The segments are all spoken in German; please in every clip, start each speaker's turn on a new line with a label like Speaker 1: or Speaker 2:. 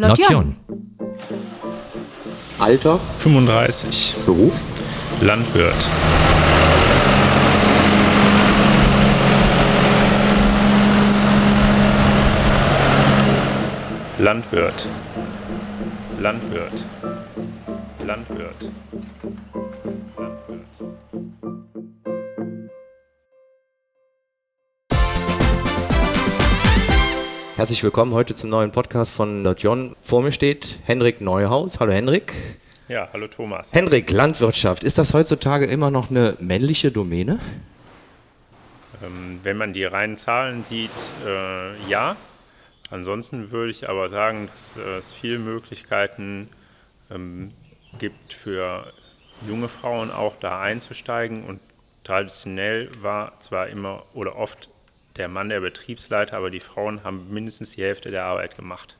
Speaker 1: Lotjon.
Speaker 2: Alter,
Speaker 3: 35.
Speaker 2: Beruf,
Speaker 3: Landwirt. Landwirt. Landwirt. Landwirt.
Speaker 1: Herzlich willkommen heute zum neuen Podcast von Lotjon. Vor mir steht Henrik Neuhaus. Hallo Henrik.
Speaker 3: Ja, hallo Thomas.
Speaker 1: Henrik, Landwirtschaft. Ist das heutzutage immer noch eine männliche Domäne?
Speaker 3: Ähm, wenn man die reinen Zahlen sieht, äh, ja. Ansonsten würde ich aber sagen, dass äh, es viele Möglichkeiten ähm, gibt für junge Frauen auch da einzusteigen. Und traditionell war zwar immer oder oft der Mann der Betriebsleiter, aber die Frauen haben mindestens die Hälfte der Arbeit gemacht.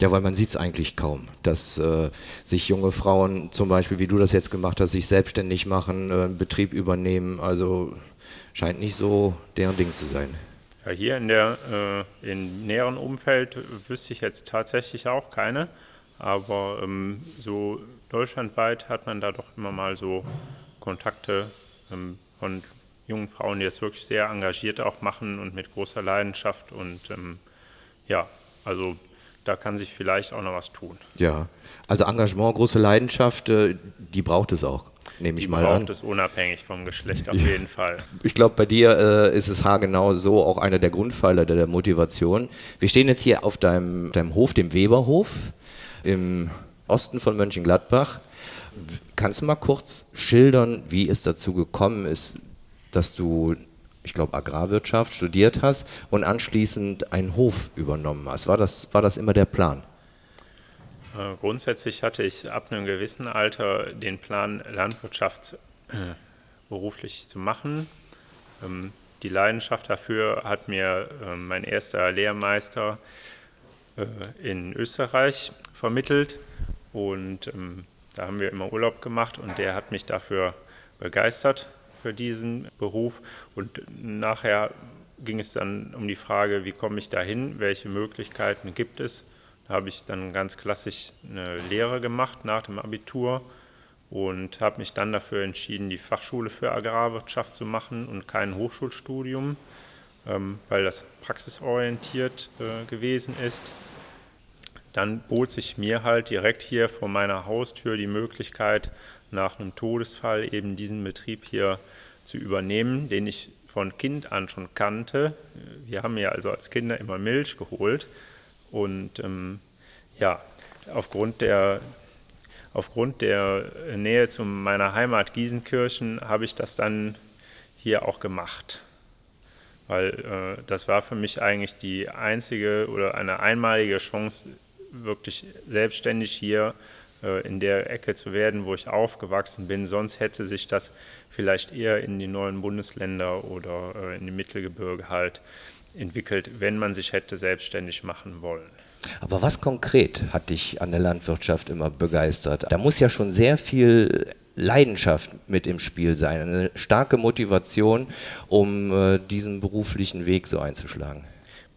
Speaker 1: Ja, weil man sieht es eigentlich kaum, dass äh, sich junge Frauen zum Beispiel, wie du das jetzt gemacht hast, sich selbstständig machen, äh, einen Betrieb übernehmen. Also scheint nicht so deren Ding zu sein.
Speaker 3: Ja, hier in der äh, im näheren Umfeld wüsste ich jetzt tatsächlich auch keine, aber ähm, so deutschlandweit hat man da doch immer mal so Kontakte ähm, von jungen Frauen, die das wirklich sehr engagiert auch machen und mit großer Leidenschaft und ähm, ja, also da kann sich vielleicht auch noch was tun.
Speaker 1: Ja, also Engagement, große Leidenschaft, äh, die braucht es auch, nehme ich mal an.
Speaker 3: braucht es unabhängig vom Geschlecht auf jeden Fall.
Speaker 1: Ich glaube, bei dir äh, ist es haargenau so auch einer der Grundpfeiler der, der Motivation. Wir stehen jetzt hier auf deinem, deinem Hof, dem Weberhof, im Osten von Mönchengladbach. Kannst du mal kurz schildern, wie es dazu gekommen ist, dass du, ich glaube, Agrarwirtschaft studiert hast und anschließend einen Hof übernommen hast? War das, war das immer der Plan?
Speaker 3: Äh, Grundsätzlich hatte ich ab einem gewissen Alter den Plan, Landwirtschaft äh, beruflich zu machen. Ähm, Die Leidenschaft dafür hat mir äh, mein erster Lehrmeister in Österreich vermittelt. Und ähm, da haben wir immer Urlaub gemacht und der hat mich dafür begeistert für diesen Beruf. Und nachher ging es dann um die Frage, wie komme ich dahin, welche Möglichkeiten gibt es. Da habe ich dann ganz klassisch eine Lehre gemacht nach dem Abitur und habe mich dann dafür entschieden, die Fachschule für Agrarwirtschaft zu machen und kein Hochschulstudium, ähm, weil das praxisorientiert äh, gewesen ist. Dann bot sich mir halt direkt hier vor meiner Haustür die Möglichkeit, nach einem Todesfall eben diesen Betrieb hier zu übernehmen, den ich von Kind an schon kannte. Wir haben ja also als Kinder immer Milch geholt und ähm, ja, aufgrund der, aufgrund der Nähe zu meiner Heimat Giesenkirchen habe ich das dann hier auch gemacht. Weil äh, das war für mich eigentlich die einzige oder eine einmalige Chance, wirklich selbstständig hier äh, in der Ecke zu werden, wo ich aufgewachsen bin. Sonst hätte sich das vielleicht eher in die neuen Bundesländer oder äh, in die Mittelgebirge halt entwickelt, wenn man sich hätte selbstständig machen wollen.
Speaker 1: Aber was konkret hat dich an der Landwirtschaft immer begeistert? Da muss ja schon sehr viel Leidenschaft mit im Spiel sein, eine starke Motivation, um äh, diesen beruflichen Weg so einzuschlagen.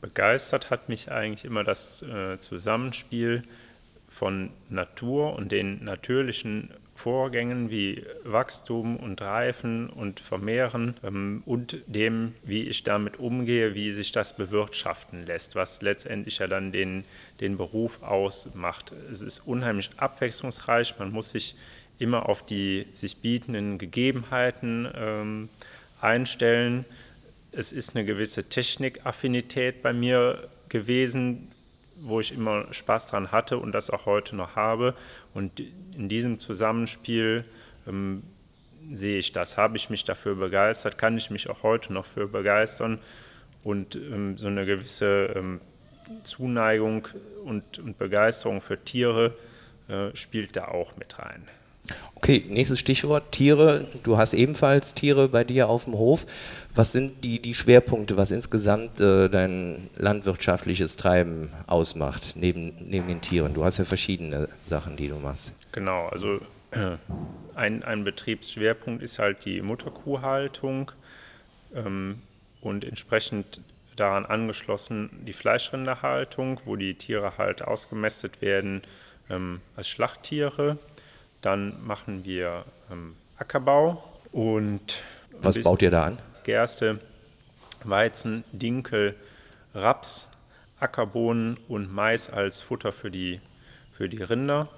Speaker 3: Begeistert hat mich eigentlich immer das äh, Zusammenspiel von Natur und den natürlichen Vorgängen wie Wachstum und Reifen und Vermehren ähm, und dem, wie ich damit umgehe, wie sich das bewirtschaften lässt, was letztendlich ja dann den, den Beruf ausmacht. Es ist unheimlich abwechslungsreich, man muss sich immer auf die sich bietenden Gegebenheiten ähm, einstellen. Es ist eine gewisse Technikaffinität bei mir gewesen, wo ich immer Spaß dran hatte und das auch heute noch habe. Und in diesem Zusammenspiel ähm, sehe ich das. Habe ich mich dafür begeistert, kann ich mich auch heute noch für begeistern. Und ähm, so eine gewisse ähm, Zuneigung und, und Begeisterung für Tiere äh, spielt da auch mit rein.
Speaker 1: Okay, nächstes Stichwort, Tiere. Du hast ebenfalls Tiere bei dir auf dem Hof. Was sind die, die Schwerpunkte, was insgesamt äh, dein landwirtschaftliches Treiben ausmacht, neben, neben den Tieren? Du hast ja verschiedene Sachen, die du machst.
Speaker 3: Genau, also äh, ein, ein Betriebsschwerpunkt ist halt die Mutterkuhhaltung ähm, und entsprechend daran angeschlossen die Fleischrinderhaltung, wo die Tiere halt ausgemästet werden ähm, als Schlachttiere. Dann machen wir ähm, Ackerbau und
Speaker 1: was baut ihr da an?
Speaker 3: Gerste, Weizen, Dinkel, Raps, Ackerbohnen und Mais als Futter für die, für die Rinder.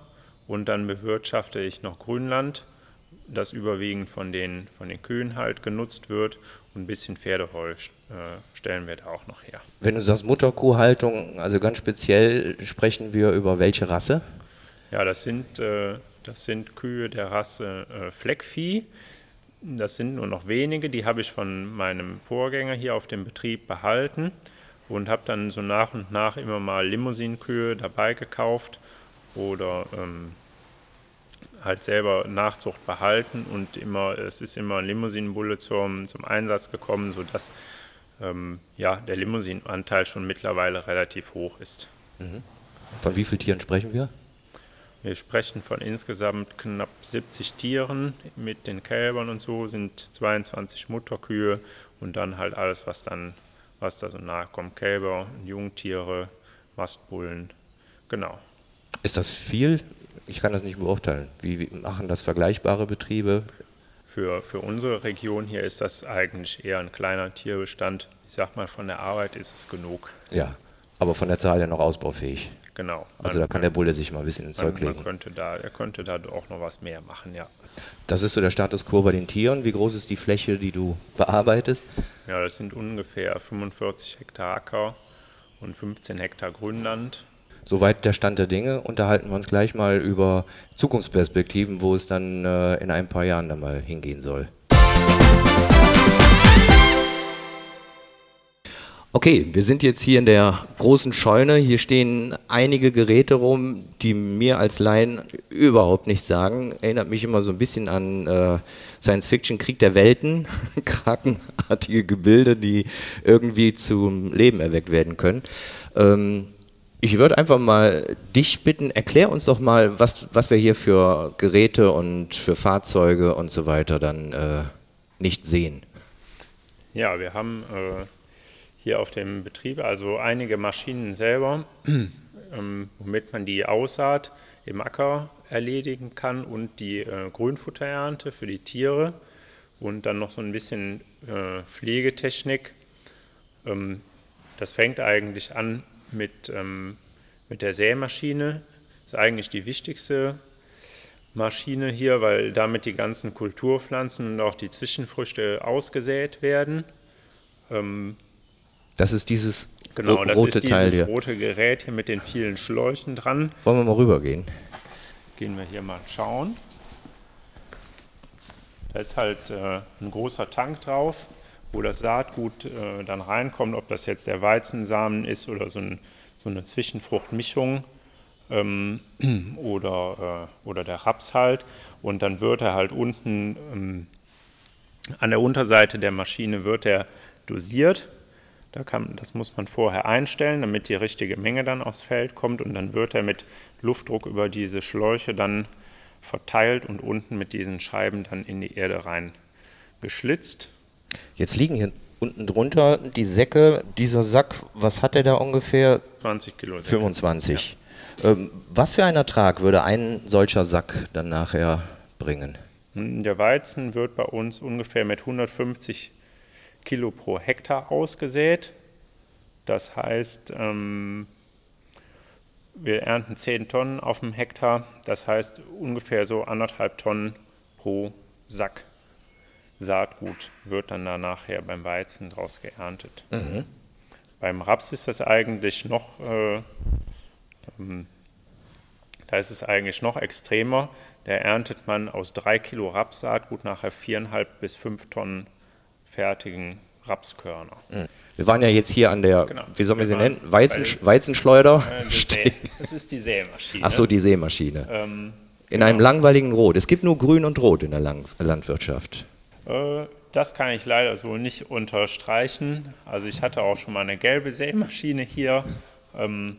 Speaker 3: Und dann bewirtschafte ich noch Grünland, das überwiegend von den, von den Kühen halt genutzt wird. Und ein bisschen Pferdeheu äh, stellen wir da auch noch her.
Speaker 1: Wenn du sagst Mutterkuhhaltung, also ganz speziell sprechen wir über welche Rasse?
Speaker 3: Ja, das sind, äh, das sind Kühe der Rasse äh, Fleckvieh. Das sind nur noch wenige, die habe ich von meinem Vorgänger hier auf dem Betrieb behalten und habe dann so nach und nach immer mal Limousinenkühe dabei gekauft oder ähm, halt selber Nachzucht behalten und immer, es ist immer Limousinenbulle zum, zum Einsatz gekommen, sodass ähm, ja, der Limousinenanteil schon mittlerweile relativ hoch ist.
Speaker 1: Mhm. Von wie vielen Tieren sprechen wir?
Speaker 3: Wir sprechen von insgesamt knapp 70 Tieren. Mit den Kälbern und so sind 22 Mutterkühe und dann halt alles, was dann, was da so nahe kommt. Kälber, Jungtiere, Mastbullen. Genau.
Speaker 1: Ist das viel? Ich kann das nicht beurteilen. Wie, machen das vergleichbare Betriebe?
Speaker 3: Für, für unsere Region hier ist das eigentlich eher ein kleiner Tierbestand. Ich sag mal, von der Arbeit ist es genug.
Speaker 1: Ja, aber von der Zahl ja noch ausbaufähig.
Speaker 3: Genau.
Speaker 1: Also da kann der Bulle sich mal ein bisschen ins Zeug legen.
Speaker 3: Könnte da, er könnte da auch noch was mehr machen, ja.
Speaker 1: Das ist so der Status quo bei den Tieren. Wie groß ist die Fläche, die du bearbeitest?
Speaker 3: Ja, das sind ungefähr 45 Hektar Acker und 15 Hektar Grünland.
Speaker 1: Soweit der Stand der Dinge. Unterhalten wir uns gleich mal über Zukunftsperspektiven, wo es dann äh, in ein paar Jahren dann mal hingehen soll. Okay, wir sind jetzt hier in der großen Scheune. Hier stehen einige Geräte rum, die mir als Laien überhaupt nichts sagen. Erinnert mich immer so ein bisschen an äh, Science Fiction, Krieg der Welten, krakenartige Gebilde, die irgendwie zum Leben erweckt werden können. Ähm, ich würde einfach mal dich bitten, erklär uns doch mal, was, was wir hier für Geräte und für Fahrzeuge und so weiter dann äh, nicht sehen.
Speaker 3: Ja, wir haben äh hier auf dem Betrieb, also einige Maschinen selber, ähm, womit man die Aussaat im Acker erledigen kann und die äh, Grünfutterernte für die Tiere und dann noch so ein bisschen äh, Pflegetechnik. Ähm, das fängt eigentlich an mit, ähm, mit der Sämaschine. Das ist eigentlich die wichtigste Maschine hier, weil damit die ganzen Kulturpflanzen und auch die Zwischenfrüchte ausgesät werden. Ähm,
Speaker 1: das ist dieses
Speaker 3: genau, rote das ist dieses Teil hier. rote Gerät hier mit den vielen Schläuchen dran.
Speaker 1: Wollen wir mal rübergehen?
Speaker 3: Gehen wir hier mal schauen. Da ist halt äh, ein großer Tank drauf, wo das Saatgut äh, dann reinkommt, ob das jetzt der Weizensamen ist oder so, ein, so eine Zwischenfruchtmischung ähm, oder, äh, oder der Raps halt. Und dann wird er halt unten ähm, an der Unterseite der Maschine wird er dosiert da kann, das muss man vorher einstellen, damit die richtige Menge dann aufs Feld kommt und dann wird er mit Luftdruck über diese Schläuche dann verteilt und unten mit diesen Scheiben dann in die Erde rein geschlitzt.
Speaker 1: Jetzt liegen hier unten drunter die Säcke. Dieser Sack, was hat der da ungefähr?
Speaker 3: 20 Kilo.
Speaker 1: 25. Ja. Ähm, was für ein Ertrag würde ein solcher Sack dann nachher bringen?
Speaker 3: Der Weizen wird bei uns ungefähr mit 150 Kilo pro Hektar ausgesät. Das heißt, ähm, wir ernten 10 Tonnen auf dem Hektar. Das heißt ungefähr so anderthalb Tonnen pro Sack Saatgut wird dann da nachher beim Weizen draus geerntet. Mhm. Beim Raps ist das eigentlich noch, äh, ähm, da ist es eigentlich noch extremer. Da erntet man aus drei Kilo Rapssaatgut nachher viereinhalb bis fünf Tonnen fertigen Rapskörner.
Speaker 1: Mhm. Wir waren ja jetzt hier an der, genau. wie wir, wir sie nennen? Weizen, Weizenschleuder.
Speaker 3: Äh, das ist die Sämaschine.
Speaker 1: Ach so, die Sämaschine. Ähm, in genau. einem langweiligen Rot. Es gibt nur Grün und Rot in der Lang Landwirtschaft.
Speaker 3: Äh, das kann ich leider so nicht unterstreichen. Also ich hatte auch schon mal eine gelbe Sämaschine hier. Ähm,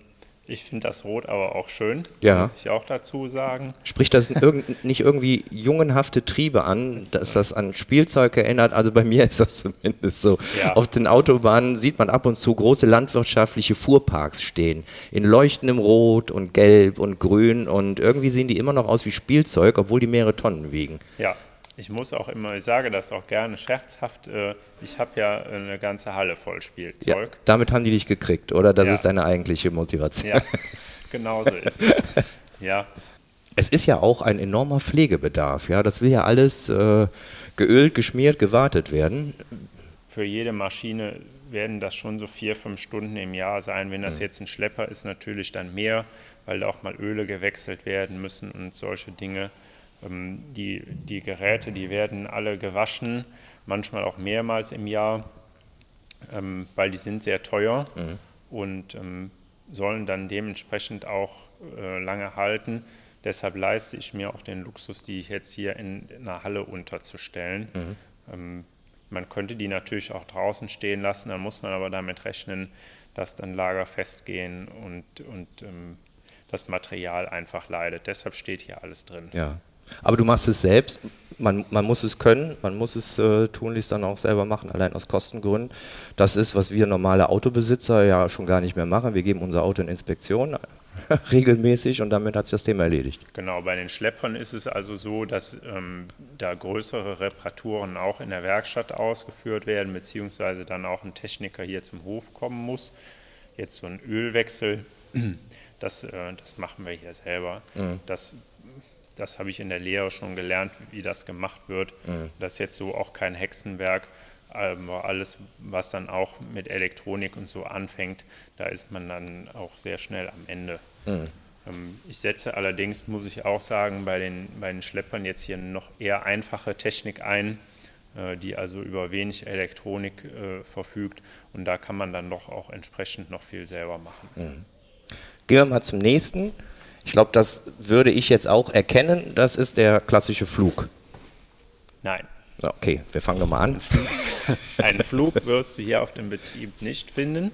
Speaker 3: Ich finde das Rot aber auch schön,
Speaker 1: Ja.
Speaker 3: muss ich auch dazu sagen.
Speaker 1: Spricht das irgend, nicht irgendwie jungenhafte Triebe an, dass das an Spielzeug erinnert? Also bei mir ist das zumindest so.
Speaker 3: Ja.
Speaker 1: Auf den Autobahnen sieht man ab und zu große landwirtschaftliche Fuhrparks stehen. In leuchtendem Rot und Gelb und Grün und irgendwie sehen die immer noch aus wie Spielzeug, obwohl die mehrere Tonnen wiegen.
Speaker 3: Ja, ich muss auch immer, ich sage das auch gerne scherzhaft, äh, ich habe ja eine ganze Halle voll
Speaker 1: Ja,
Speaker 3: Spielzeug.
Speaker 1: damit haben die dich gekriegt, oder? Das
Speaker 3: Ja.
Speaker 1: ist deine eigentliche Motivation.
Speaker 3: Ja, genau so ist es. Ja,
Speaker 1: Es ist ja auch ein enormer Pflegebedarf. Ja, das will ja alles äh, geölt, geschmiert, gewartet werden.
Speaker 3: für jede Maschine werden das schon so vier, fünf Stunden im Jahr sein. Wenn das jetzt ein Schlepper ist, natürlich dann mehr, weil da auch mal Öle gewechselt werden müssen und solche Dinge. Ähm, Die, die Geräte, die werden alle gewaschen, manchmal auch mehrmals im Jahr, ähm, weil die sind sehr teuer und ähm, sollen dann dementsprechend auch äh, lange halten. Deshalb leiste ich mir auch den Luxus, die jetzt hier in einer Halle unterzustellen. Ähm, man könnte die natürlich auch draußen stehen lassen, dann muss man aber damit rechnen, dass dann Lager festgehen und, und das Material einfach leidet. Deshalb steht hier alles drin.
Speaker 1: Ja. Aber du machst es selbst. Man, man muss es können, man muss es äh, tunlichst dann auch selber machen, allein aus Kostengründen. Das ist, was wir normale Autobesitzer ja schon gar nicht mehr machen. Wir geben unser Auto in Inspektion regelmäßig und damit hat sich das Thema erledigt.
Speaker 3: Genau, bei den Schleppern ist es also so, dass ähm, da größere Reparaturen auch in der Werkstatt ausgeführt werden, beziehungsweise dann auch ein Techniker hier zum Hof kommen muss. Jetzt so ein Ölwechsel, das, äh, das machen wir hier selber. Das, das habe ich in der Lehre schon gelernt, wie das gemacht wird. Das ist jetzt so auch kein Hexenwerk. Aber alles, was dann auch mit Elektronik und so anfängt, da ist man dann auch sehr schnell am Ende. Ähm, Ich setze allerdings, muss ich auch sagen, bei den, bei den Schleppern jetzt hier noch eher einfache Technik ein, äh, die also über wenig Elektronik äh, verfügt. Und da kann man dann doch auch entsprechend noch viel selber machen.
Speaker 1: Gehen wir mal zum nächsten. Ich glaube, das würde ich jetzt auch erkennen. Das ist der klassische Flug.
Speaker 3: Nein,
Speaker 1: Okay, wir fangen nochmal an.
Speaker 3: einen Flug wirst du hier auf dem Betrieb nicht finden,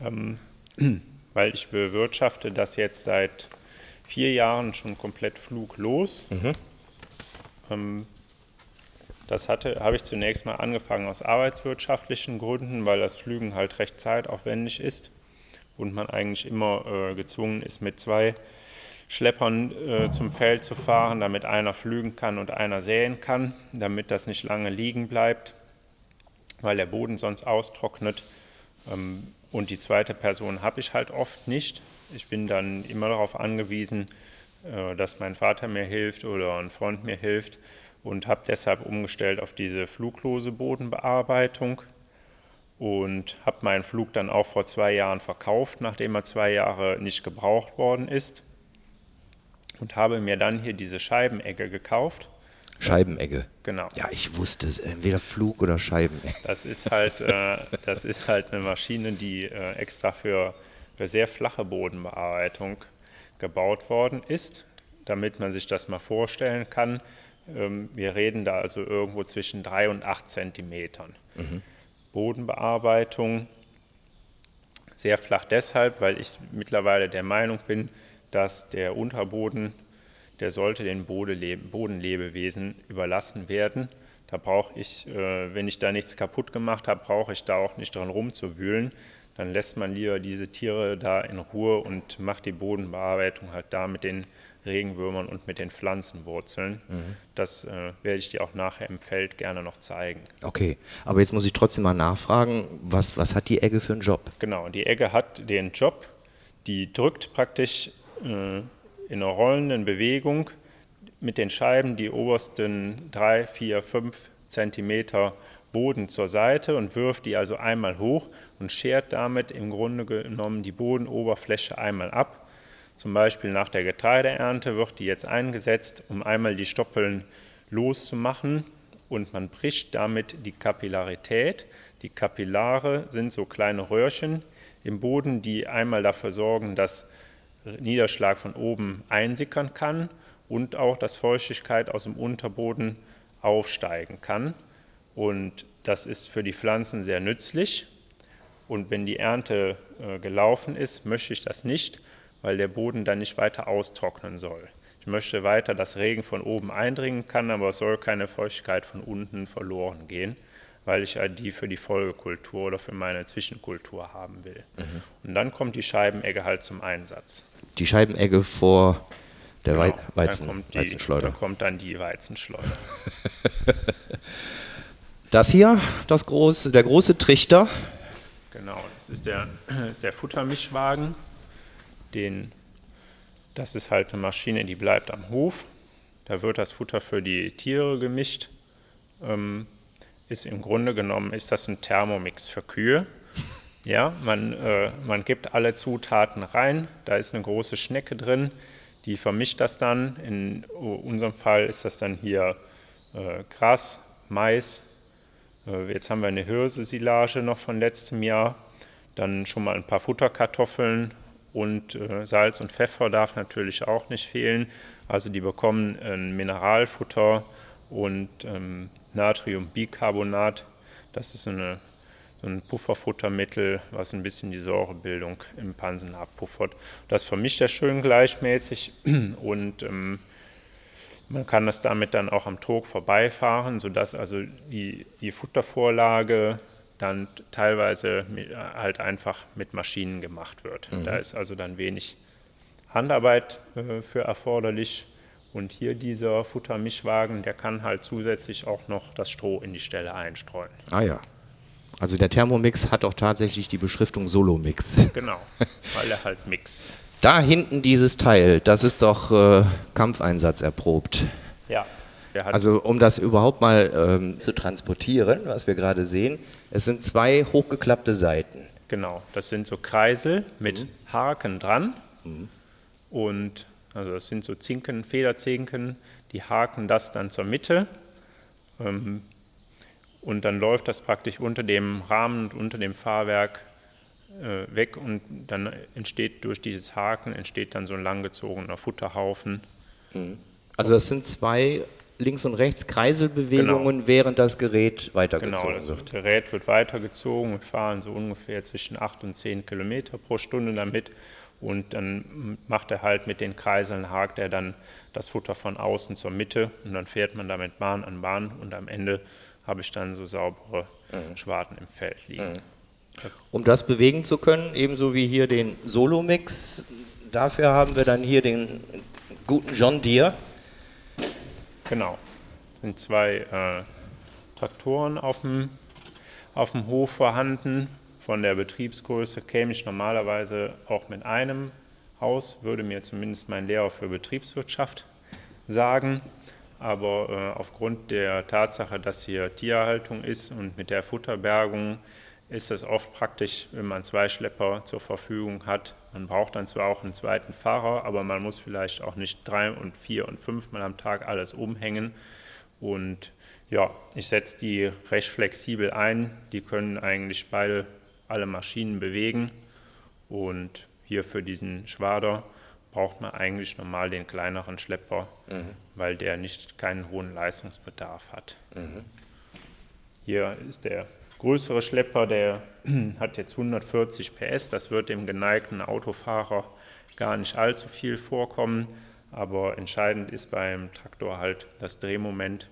Speaker 3: ähm, weil ich bewirtschafte das jetzt seit vier Jahren schon komplett fluglos. Ähm, das hatte, habe ich zunächst mal angefangen aus arbeitswirtschaftlichen Gründen, weil das Flügen halt recht zeitaufwendig ist und man eigentlich immer äh, gezwungen ist, mit zwei Schleppern äh, zum Feld zu fahren, damit einer flügen kann und einer säen kann, damit das nicht lange liegen bleibt, weil der Boden sonst austrocknet. Ähm, und die zweite Person habe ich halt oft nicht. Ich bin dann immer darauf angewiesen, äh, dass mein Vater mir hilft oder ein Freund mir hilft und habe deshalb umgestellt auf diese fluglose Bodenbearbeitung und habe meinen Flug dann auch vor zwei Jahren verkauft, nachdem er zwei Jahre nicht gebraucht worden ist und habe mir dann hier diese Scheibenegge gekauft.
Speaker 1: Scheibenegge.
Speaker 3: Genau.
Speaker 1: Ja, ich wusste es. Entweder Flug oder Scheibenegge.
Speaker 3: Das ist halt, äh, das ist halt eine Maschine, die äh, extra für, für sehr flache Bodenbearbeitung gebaut worden ist, damit man sich das mal vorstellen kann. Ähm, wir reden da also irgendwo zwischen drei und acht Zentimetern. Bodenbearbeitung sehr flach deshalb, weil ich mittlerweile der Meinung bin, dass der Unterboden, der sollte den Bodenlebewesen überlassen werden. Da brauche ich, äh, wenn ich da nichts kaputt gemacht habe, brauche ich da auch nicht dran rumzuwühlen. Dann lässt man lieber diese Tiere da in Ruhe und macht die Bodenbearbeitung halt da mit den Regenwürmern und mit den Pflanzenwurzeln. Das äh, werde ich dir auch nachher im Feld gerne noch zeigen.
Speaker 1: Okay, aber jetzt muss ich trotzdem mal nachfragen, was, was hat die Egge für einen Job?
Speaker 3: Genau, die Egge hat den Job, die drückt praktisch in einer rollenden Bewegung mit den Scheiben die obersten drei, vier, fünf Zentimeter Boden zur Seite und wirft die also einmal hoch und schert damit im Grunde genommen die Bodenoberfläche einmal ab. Zum Beispiel nach der Getreideernte wird die jetzt eingesetzt, um einmal die Stoppeln loszumachen und man bricht damit die Kapillarität. Die Kapillare sind so kleine Röhrchen im Boden, die einmal dafür sorgen, dass Niederschlag von oben einsickern kann und auch, dass Feuchtigkeit aus dem Unterboden aufsteigen kann. Und das ist für die Pflanzen sehr nützlich. Und wenn die Ernte äh, gelaufen ist, möchte ich das nicht, weil der Boden dann nicht weiter austrocknen soll. Ich möchte weiter, dass Regen von oben eindringen kann, aber es soll keine Feuchtigkeit von unten verloren gehen, weil ich ja die für die Folgekultur oder für meine Zwischenkultur haben will. Mhm. Und dann kommt die Scheibenegge halt zum Einsatz.
Speaker 1: Die Scheibenegge vor der genau, Weizen,
Speaker 3: dann die, Weizenschleuder. Da kommt dann die Weizenschleuder.
Speaker 1: das hier, das große, der große Trichter.
Speaker 3: Genau, das ist der, ist der Futtermischwagen. Den das ist halt eine Maschine, die bleibt am Hof. Da wird das Futter für die Tiere gemischt. Ähm, ist im Grunde genommen ist das ein Thermomix für Kühe. Ja, man, äh, man gibt alle Zutaten rein. Da ist eine große Schnecke drin, die vermischt das dann. In unserem Fall ist das dann hier äh, Gras, Mais. Äh, jetzt haben wir eine Hirse-Silage noch von letztem Jahr. Dann schon mal ein paar Futterkartoffeln und äh, Salz und Pfeffer darf natürlich auch nicht fehlen. Also die bekommen ein Mineralfutter und ähm, Natriumbicarbonat. Das ist eine, so ein Pufferfuttermittel, was ein bisschen die Säurebildung im Pansen abpuffert. Das vermischt er schön gleichmäßig und ähm, man kann das damit dann auch am Trog vorbeifahren, sodass also die, die Futtervorlage dann teilweise halt einfach mit Maschinen gemacht wird. Mhm. Da ist also dann wenig Handarbeit äh, für erforderlich. Und hier dieser Futtermischwagen, der kann halt zusätzlich auch noch das Stroh in die Stelle einstreuen.
Speaker 1: Ah ja. Also der Thermomix hat auch tatsächlich die Beschriftung Solo-Mix.
Speaker 3: Genau, weil er halt mixt.
Speaker 1: Da hinten dieses Teil, das ist doch äh, Kampfeinsatz erprobt.
Speaker 3: Ja,
Speaker 1: also um das überhaupt mal ähm, zu transportieren, was wir gerade sehen, es sind zwei hochgeklappte Seiten.
Speaker 3: Genau, das sind so Kreisel mit mhm. Haken dran mhm. und also das sind so Zinken, Federzinken, die haken das dann zur Mitte ähm, und dann läuft das praktisch unter dem Rahmen und unter dem Fahrwerk äh, weg und dann entsteht durch dieses Haken entsteht dann so ein langgezogener Futterhaufen.
Speaker 1: Mhm. Also das sind zwei links und rechts Kreiselbewegungen, genau. während das Gerät weitergezogen genau, das wird.
Speaker 3: Gerät wird weitergezogen und fahren so ungefähr zwischen 8 und 10 Kilometer pro Stunde damit. Und dann macht er halt mit den Kreiseln, hakt er dann das Futter von außen zur Mitte und dann fährt man damit Bahn an Bahn und am Ende habe ich dann so saubere mhm. Schwarten im Feld liegen. Mhm.
Speaker 1: Um das bewegen zu können, ebenso wie hier den Solo-Mix, dafür haben wir dann hier den guten John Deere
Speaker 3: Genau. Sind zwei äh, Traktoren auf dem, auf dem Hof vorhanden. Von der Betriebsgröße käme ich normalerweise auch mit einem Haus, würde mir zumindest mein Lehrer für Betriebswirtschaft sagen. Aber äh, aufgrund der Tatsache, dass hier Tierhaltung ist und mit der Futterbergung ist es oft praktisch, wenn man zwei Schlepper zur Verfügung hat. Man braucht dann zwar auch einen zweiten Fahrer, aber man muss vielleicht auch nicht drei und vier und fünfmal am Tag alles umhängen. Und ja, ich setze die recht flexibel ein. Die können eigentlich beide alle Maschinen bewegen. Und hier für diesen Schwader braucht man eigentlich normal den kleineren Schlepper, mhm. weil der nicht keinen hohen Leistungsbedarf hat. Mhm. Hier ist der größere Schlepper, der hat jetzt 140 PS. Das wird dem geneigten Autofahrer gar nicht allzu viel vorkommen. Aber entscheidend ist beim Traktor halt das Drehmoment,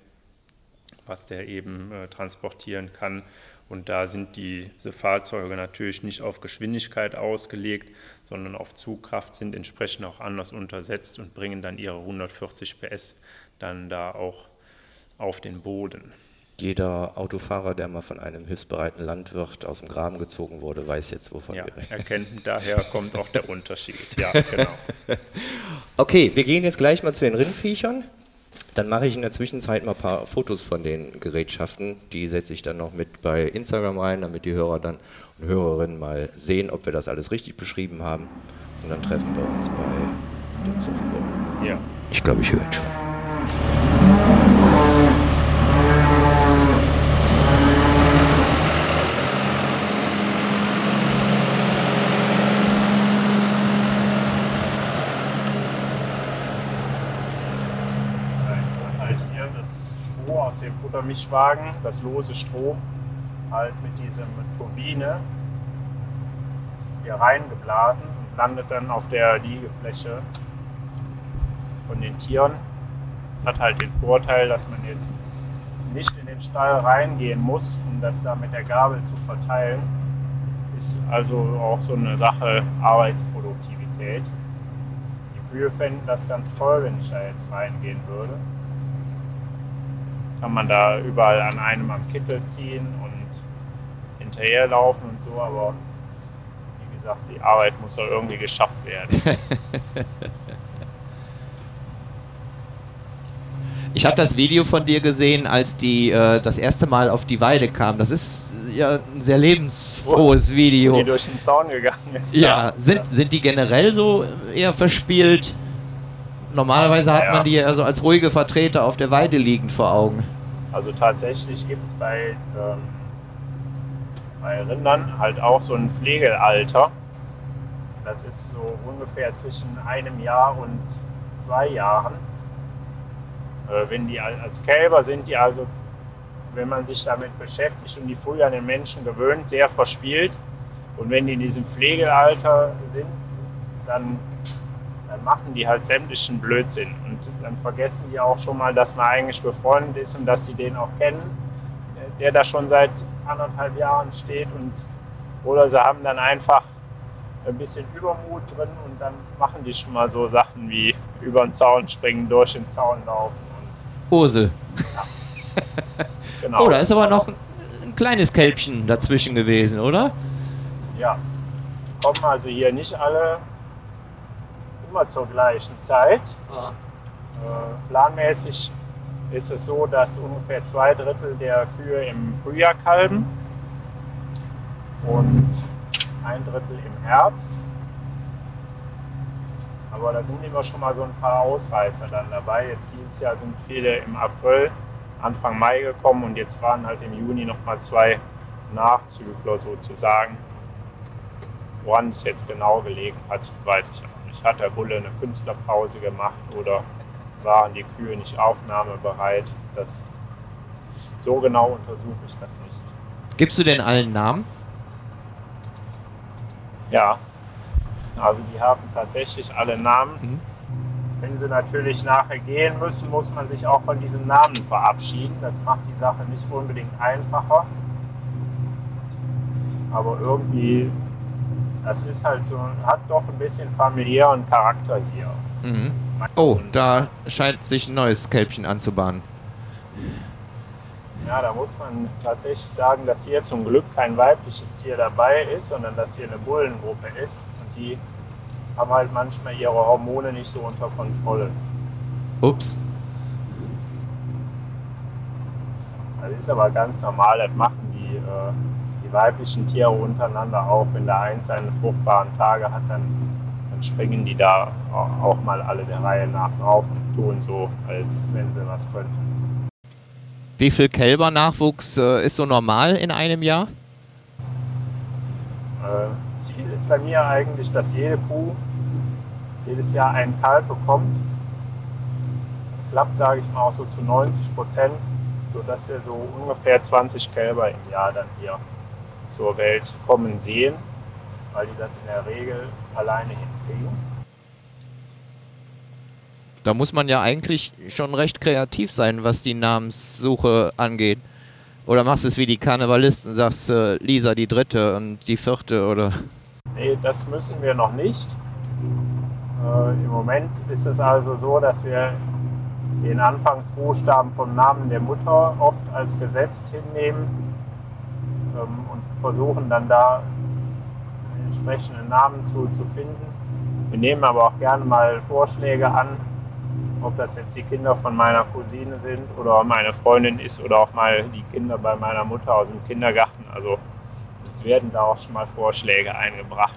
Speaker 3: was der eben äh, transportieren kann. Und da sind diese Fahrzeuge natürlich nicht auf Geschwindigkeit ausgelegt, sondern auf Zugkraft, sind entsprechend auch anders untersetzt und bringen dann ihre 140 PS dann da auch auf den Boden
Speaker 1: jeder Autofahrer, der mal von einem hilfsbereiten Landwirt aus dem Graben gezogen wurde, weiß jetzt, wovon
Speaker 3: ja,
Speaker 1: wir reden.
Speaker 3: Erkennt, daher kommt auch der Unterschied. Ja,
Speaker 1: genau. okay, wir gehen jetzt gleich mal zu den Rindviechern. Dann mache ich in der Zwischenzeit mal ein paar Fotos von den Gerätschaften. Die setze ich dann noch mit bei Instagram rein, damit die Hörer dann und Hörerinnen mal sehen, ob wir das alles richtig beschrieben haben. Und dann treffen wir uns bei den Zuchtbullen. Ja. Ich glaube, ich höre schon.
Speaker 3: Aus dem Futtermischwagen, das lose Stroh, halt mit diesem Turbine hier reingeblasen und landet dann auf der Liegefläche von den Tieren. Das hat halt den Vorteil, dass man jetzt nicht in den Stall reingehen muss, um das da mit der Gabel zu verteilen. Ist also auch so eine Sache Arbeitsproduktivität. Die Kühe fänden das ganz toll, wenn ich da jetzt reingehen würde. Kann man da überall an einem am Kittel ziehen und hinterherlaufen und so, aber wie gesagt, die Arbeit muss doch irgendwie geschafft werden.
Speaker 1: Ich habe das Video von dir gesehen, als die äh, das erste Mal auf die Weide kam. Das ist ja ein sehr lebensfrohes Video.
Speaker 3: Die durch den Zaun gegangen ist.
Speaker 1: Ja, sind, sind die generell so eher verspielt? Normalerweise hat
Speaker 3: Ja.
Speaker 1: man die ja so als ruhige Vertreter auf der Weide liegend vor Augen.
Speaker 3: Also tatsächlich gibt es bei, ähm, bei Rindern halt auch so ein Pflegealter. Das ist so ungefähr zwischen einem Jahr und zwei Jahren. Äh, wenn die al- als Kälber sind die also, wenn man sich damit beschäftigt und die früh an den Menschen gewöhnt, sehr verspielt. Und wenn die in diesem Pflegealter sind, dann, dann machen die halt sämtlichen Blödsinn. Und dann vergessen die auch schon mal, dass man eigentlich befreundet ist und dass die den auch kennen, der da schon seit anderthalb Jahren steht. Und, oder sie haben dann einfach ein bisschen Übermut drin und dann machen die schon mal so Sachen wie über den Zaun springen, durch den Zaun laufen. Und
Speaker 1: Ursel.
Speaker 3: genau.
Speaker 1: Oh, da ist aber noch ein, ein kleines Kälbchen dazwischen gewesen, oder?
Speaker 3: Ja, die kommen also hier nicht alle immer zur gleichen Zeit. Äh, planmäßig ist es so, dass ungefähr zwei Drittel der Kühe im Frühjahr kalben und ein Drittel im Herbst. Aber da sind immer schon mal so ein paar Ausreißer dann dabei. Jetzt dieses Jahr sind viele im April, Anfang Mai gekommen und jetzt waren halt im Juni noch mal zwei Nachzügler sozusagen. Woran es jetzt genau gelegen hat, weiß ich auch nicht. Hat der Bulle eine Künstlerpause gemacht oder waren die Kühe nicht aufnahmebereit? Das, so genau untersuche ich das nicht.
Speaker 1: Gibst du denn allen Namen?
Speaker 3: Ja, also die haben tatsächlich alle Namen.
Speaker 1: Mhm.
Speaker 3: Wenn sie natürlich nachher gehen müssen, muss man sich auch von diesem Namen verabschieden. Das macht die Sache nicht unbedingt einfacher. Aber irgendwie, das ist halt so, hat doch ein bisschen familiären Charakter hier.
Speaker 1: Mhm. Oh, da scheint sich ein neues Kälbchen anzubahnen.
Speaker 3: Ja, da muss man tatsächlich sagen, dass hier zum Glück kein weibliches Tier dabei ist, sondern dass hier eine Bullengruppe ist. Und die haben halt manchmal ihre Hormone nicht so unter Kontrolle.
Speaker 1: Ups.
Speaker 3: Das ist aber ganz normal, das machen die, äh, die weiblichen Tiere untereinander auch. Wenn da eins seine fruchtbaren Tage hat, dann, dann springen die da au- auch mal alle der Reihe nach drauf und tun so, als wenn sie was könnten.
Speaker 1: Wie viel Kälbernachwuchs äh, ist so normal in einem Jahr?
Speaker 3: Äh, Ziel ist bei mir eigentlich, dass jede Kuh jedes Jahr einen Kalb bekommt. Das klappt, sage ich mal, auch so zu 90 Prozent, sodass wir so ungefähr 20 Kälber im Jahr dann hier zur Welt kommen sehen, weil die das in der Regel alleine hinkriegen.
Speaker 1: Da muss man ja eigentlich schon recht kreativ sein, was die Namenssuche angeht. Oder machst du es wie die Karnevalisten, sagst äh, Lisa die dritte und die vierte oder.
Speaker 3: Nee, das müssen wir noch nicht. Äh, Im Moment ist es also so, dass wir den Anfangsbuchstaben vom Namen der Mutter oft als gesetzt hinnehmen ähm, versuchen dann da einen entsprechenden Namen zu, zu finden. Wir nehmen aber auch gerne mal Vorschläge an, ob das jetzt die Kinder von meiner Cousine sind oder meine Freundin ist oder auch mal die Kinder bei meiner Mutter aus dem Kindergarten. Also es werden da auch schon mal Vorschläge eingebracht.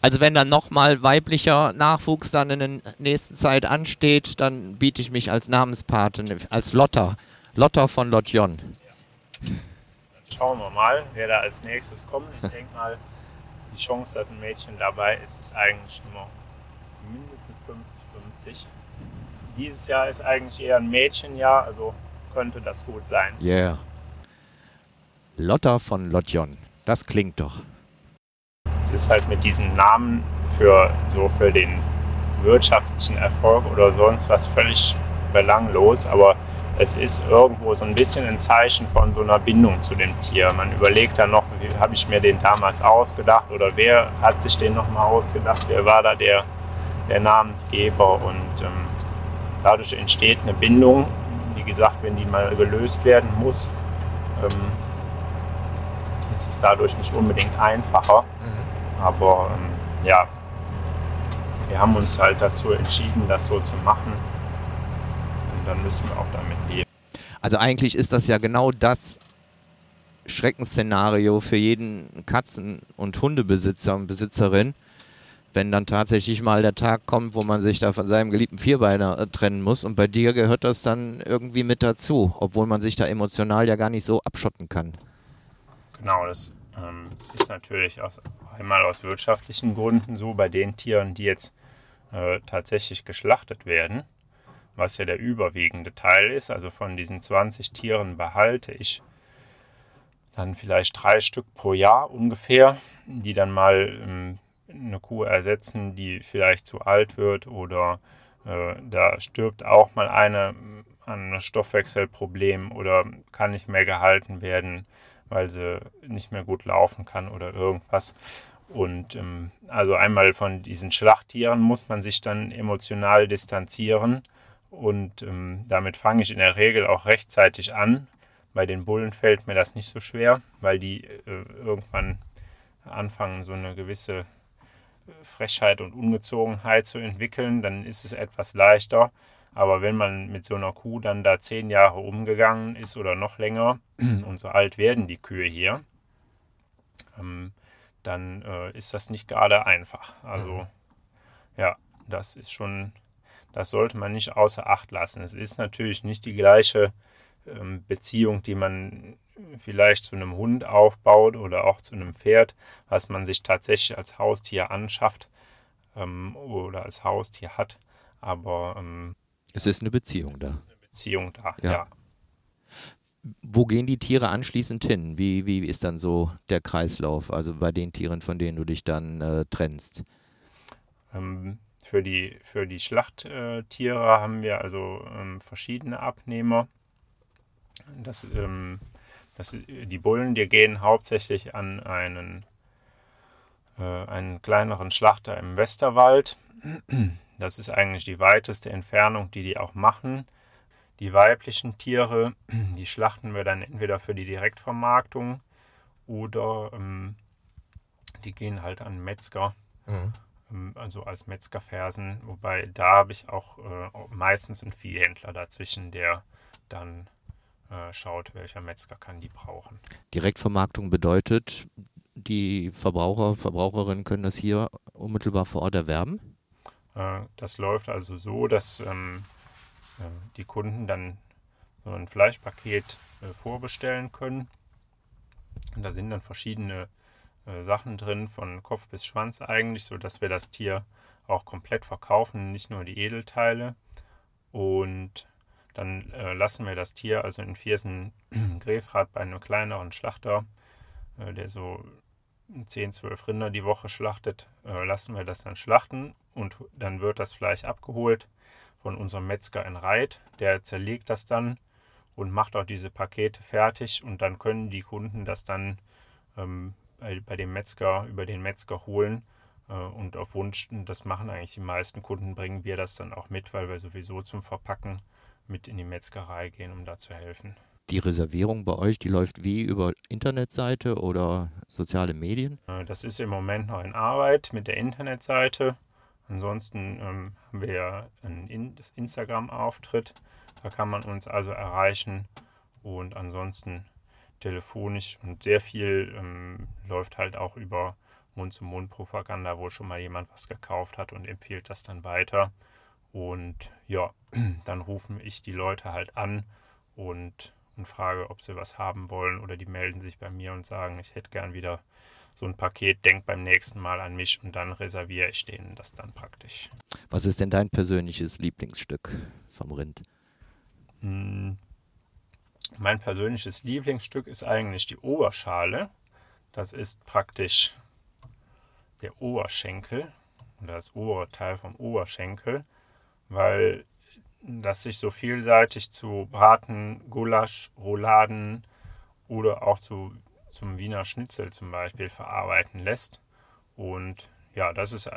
Speaker 1: Also wenn dann nochmal weiblicher Nachwuchs dann in der nächsten Zeit ansteht, dann biete ich mich als Namenspate, als Lotta. Lotta von Lotjon.
Speaker 3: Dann schauen wir mal, wer da als nächstes kommt. Ich denke mal, die Chance, dass ein Mädchen dabei ist, ist eigentlich nur mindestens 50-50. Dieses Jahr ist eigentlich eher ein Mädchenjahr, also könnte das gut sein.
Speaker 1: Yeah. Lotta von Lotjon. Das klingt doch.
Speaker 3: es ist halt mit diesen Namen für so für den wirtschaftlichen Erfolg oder sonst was völlig belanglos, aber es ist irgendwo so ein bisschen ein Zeichen von so einer Bindung zu dem Tier. Man überlegt dann noch, wie habe ich mir den damals ausgedacht oder wer hat sich den nochmal ausgedacht, wer war da der, der Namensgeber und ähm, dadurch entsteht eine Bindung. Wie gesagt, wenn die mal gelöst werden muss, ähm, ist es dadurch nicht unbedingt einfacher. Mhm. Aber ähm, ja, wir haben uns halt dazu entschieden, das so zu machen. Dann müssen wir auch damit leben.
Speaker 1: Also eigentlich ist das ja genau das Schreckensszenario für jeden Katzen- und Hundebesitzer und Besitzerin, wenn dann tatsächlich mal der Tag kommt, wo man sich da von seinem geliebten Vierbeiner äh, trennen muss. Und bei dir gehört das dann irgendwie mit dazu, obwohl man sich da emotional ja gar nicht so abschotten kann.
Speaker 3: Genau, das ähm, ist natürlich aus, einmal aus wirtschaftlichen Gründen so bei den Tieren, die jetzt äh, tatsächlich geschlachtet werden, was ja der überwiegende Teil ist. Also von diesen 20 Tieren behalte ich dann vielleicht drei Stück pro Jahr ungefähr, die dann mal ähm, eine Kuh ersetzen, die vielleicht zu alt wird oder äh, da stirbt auch mal eine an einem Stoffwechselproblem oder kann nicht mehr gehalten werden weil sie nicht mehr gut laufen kann oder irgendwas. Und ähm, also einmal von diesen Schlachttieren muss man sich dann emotional distanzieren. Und ähm, damit fange ich in der Regel auch rechtzeitig an. Bei den Bullen fällt mir das nicht so schwer, weil die äh, irgendwann anfangen, so eine gewisse äh, Frechheit und Ungezogenheit zu entwickeln. Dann ist es etwas leichter. Aber wenn man mit so einer Kuh dann da zehn Jahre umgegangen ist oder noch länger, und so alt werden die Kühe hier, ähm, dann äh, ist das nicht gerade einfach. Also mhm. ja, das ist schon, das sollte man nicht außer Acht lassen. Es ist natürlich nicht die gleiche ähm, Beziehung, die man vielleicht zu einem Hund aufbaut oder auch zu einem Pferd, was man sich tatsächlich als Haustier anschafft ähm, oder als Haustier hat. Aber ähm,
Speaker 1: es ist eine Beziehung da.
Speaker 3: Eine Beziehung da, ja. ja.
Speaker 1: Wo gehen die Tiere anschließend hin? Wie, wie ist dann so der Kreislauf, also bei den Tieren, von denen du dich dann äh, trennst?
Speaker 3: Ähm, für, die, für die Schlachttiere haben wir also ähm, verschiedene Abnehmer. Das, ähm, das, die Bullen, die gehen hauptsächlich an einen, äh, einen kleineren Schlachter im Westerwald. Das ist eigentlich die weiteste Entfernung, die die auch machen. Die weiblichen Tiere, die schlachten wir dann entweder für die Direktvermarktung oder ähm, die gehen halt an Metzger, mhm. Ähm, also als Metzgerfersen. Wobei da habe ich auch äh, meistens einen Viehhändler dazwischen, der dann äh, schaut, welcher Metzger kann die brauchen.
Speaker 1: Direktvermarktung bedeutet, die Verbraucher, Verbraucherinnen können das hier unmittelbar vor Ort erwerben?
Speaker 3: Äh, das läuft also so, dass ähm, äh, die Kunden dann so ein Fleischpaket äh, vorbestellen können. Und da sind dann verschiedene Sachen drin, von Kopf bis Schwanz eigentlich, sodass wir das Tier auch komplett verkaufen, nicht nur die Edelteile. Und dann lassen wir das Tier also in Viersen-Grefrath bei einem kleineren Schlachter, der so 10, 12 Rinder die Woche schlachtet, äh, lassen wir das dann schlachten und dann wird das Fleisch abgeholt von unserem Metzger in Reit. Der zerlegt das dann und macht auch diese Pakete fertig und dann können die Kunden das dann ähm, bei, bei, dem Metzger über den Metzger holen äh, und auf Wunsch, das machen eigentlich die meisten Kunden, bringen wir das dann auch mit, weil wir sowieso zum Verpacken mit in die Metzgerei gehen, um da zu helfen.
Speaker 1: Die Reservierung bei euch, die läuft wie über Internetseite oder soziale Medien?
Speaker 3: Äh, das ist im Moment noch in Arbeit mit der Internetseite. Ansonsten ähm, haben wir ja einen in Instagram-Auftritt. Da kann man uns also erreichen. Und ansonsten telefonisch und sehr viel ähm, läuft halt auch über Mund-zu-Mund-Propaganda, wo schon mal jemand was gekauft hat und empfiehlt das dann weiter. Und ja, dann rufen ich die Leute halt an und und frage, ob sie was haben wollen oder die melden sich bei mir und sagen, ich hätte gern wieder so ein Paket, denk beim nächsten Mal an mich und dann reserviere ich denen das dann praktisch.
Speaker 1: Was ist denn dein persönliches Lieblingsstück vom Rind?
Speaker 3: Hm, mein persönliches Lieblingsstück ist eigentlich die Oberschale. Das ist praktisch der Oberschenkel oder das obere Teil vom Oberschenkel, weil das sich so vielseitig zu Braten, Gulasch, Rouladen oder auch zu, zum Wiener Schnitzel zum Beispiel verarbeiten lässt. Und ja, das ist,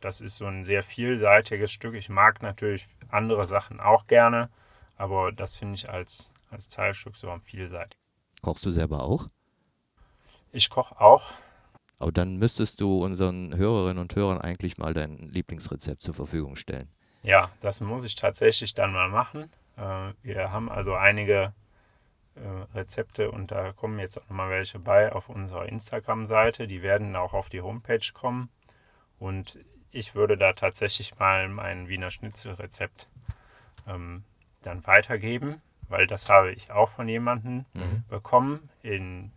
Speaker 3: das ist so ein sehr vielseitiges Stück. Ich mag natürlich andere Sachen auch gerne, aber das finde ich als, als Teilstück so am vielseitigsten.
Speaker 1: Kochst du selber auch?
Speaker 3: Ich koche auch.
Speaker 1: Aber dann müsstest du unseren Hörerinnen und Hörern eigentlich mal dein Lieblingsrezept zur Verfügung stellen.
Speaker 3: Ja, das muss ich tatsächlich dann mal machen. Äh, wir haben also einige äh, Rezepte und da kommen jetzt auch nochmal welche bei auf unserer Instagram-Seite. Die werden auch auf die Homepage kommen. Und ich würde da tatsächlich mal mein Wiener Schnitzelrezept ähm, dann weitergeben, weil das habe ich auch von jemandem mhm. bekommen in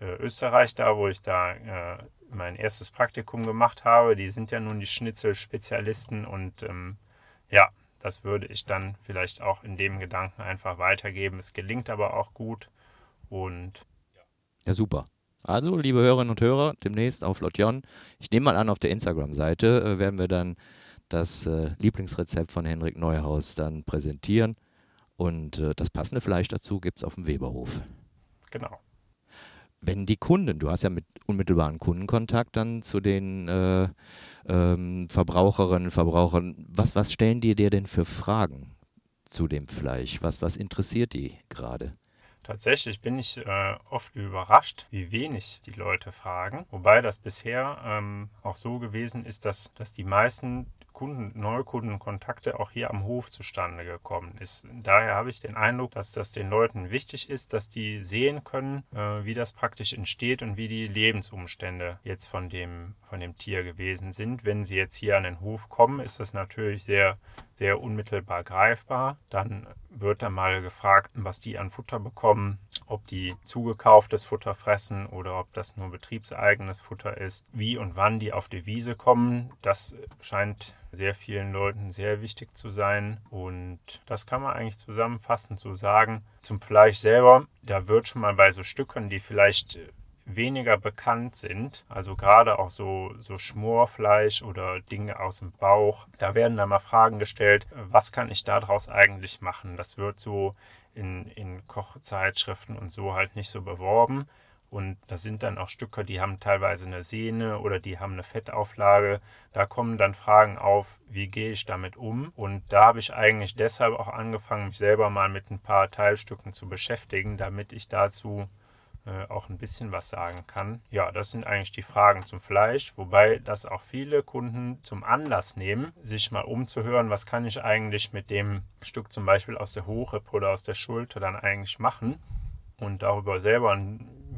Speaker 3: äh, Österreich, da wo ich da äh, mein erstes Praktikum gemacht habe. Die sind ja nun die Schnitzelspezialisten und ähm, ja, das würde ich dann vielleicht auch in dem Gedanken einfach weitergeben. Es gelingt aber auch gut und
Speaker 1: ja. Super. Also, liebe Hörerinnen und Hörer, demnächst auf Lotjon. Ich nehme mal an, auf der Instagram-Seite äh, werden wir dann das äh, Lieblingsrezept von Henrik Neuhaus dann präsentieren. Und äh, das passende Fleisch dazu gibt es auf dem Weberhof.
Speaker 3: Genau
Speaker 1: wenn die Kunden, du hast ja mit unmittelbaren Kundenkontakt dann zu den äh, ähm, Verbraucherinnen und Verbrauchern, was, was stellen die dir denn für Fragen zu dem Fleisch? Was, was interessiert die gerade?
Speaker 3: Tatsächlich bin ich äh, oft überrascht, wie wenig die Leute fragen. Wobei das bisher ähm, auch so gewesen ist, dass, dass die meisten Kunden, Neukundenkontakte auch hier am Hof zustande gekommen ist. Daher habe ich den Eindruck, dass das den Leuten wichtig ist, dass die sehen können, äh, wie das praktisch entsteht und wie die Lebensumstände jetzt von dem, von dem Tier gewesen sind. Wenn sie jetzt hier an den Hof kommen, ist das natürlich sehr, sehr unmittelbar greifbar. Dann wird da mal gefragt, was die an Futter bekommen, ob die zugekauftes Futter fressen oder ob das nur betriebseigenes Futter ist, wie und wann die auf die Wiese kommen. Das scheint sehr vielen Leuten sehr wichtig zu sein und das kann man eigentlich zusammenfassend so sagen. Zum Fleisch selber, da wird schon mal bei so Stücken, die vielleicht weniger bekannt sind, also gerade auch so, so Schmorfleisch oder Dinge aus dem Bauch, da werden dann mal Fragen gestellt, was kann ich daraus eigentlich machen? Das wird so in, in Kochzeitschriften und so halt nicht so beworben. Und das sind dann auch Stücke, die haben teilweise eine Sehne oder die haben eine Fettauflage. Da kommen dann Fragen auf, wie gehe ich damit um? Und da habe ich eigentlich deshalb auch angefangen, mich selber mal mit ein paar Teilstücken zu beschäftigen, damit ich dazu äh, auch ein bisschen was sagen kann. Ja, das sind eigentlich die Fragen zum Fleisch, wobei das auch viele Kunden zum Anlass nehmen, sich mal umzuhören, was kann ich eigentlich mit dem Stück zum Beispiel aus der Hochrippe oder aus der Schulter dann eigentlich machen und darüber selber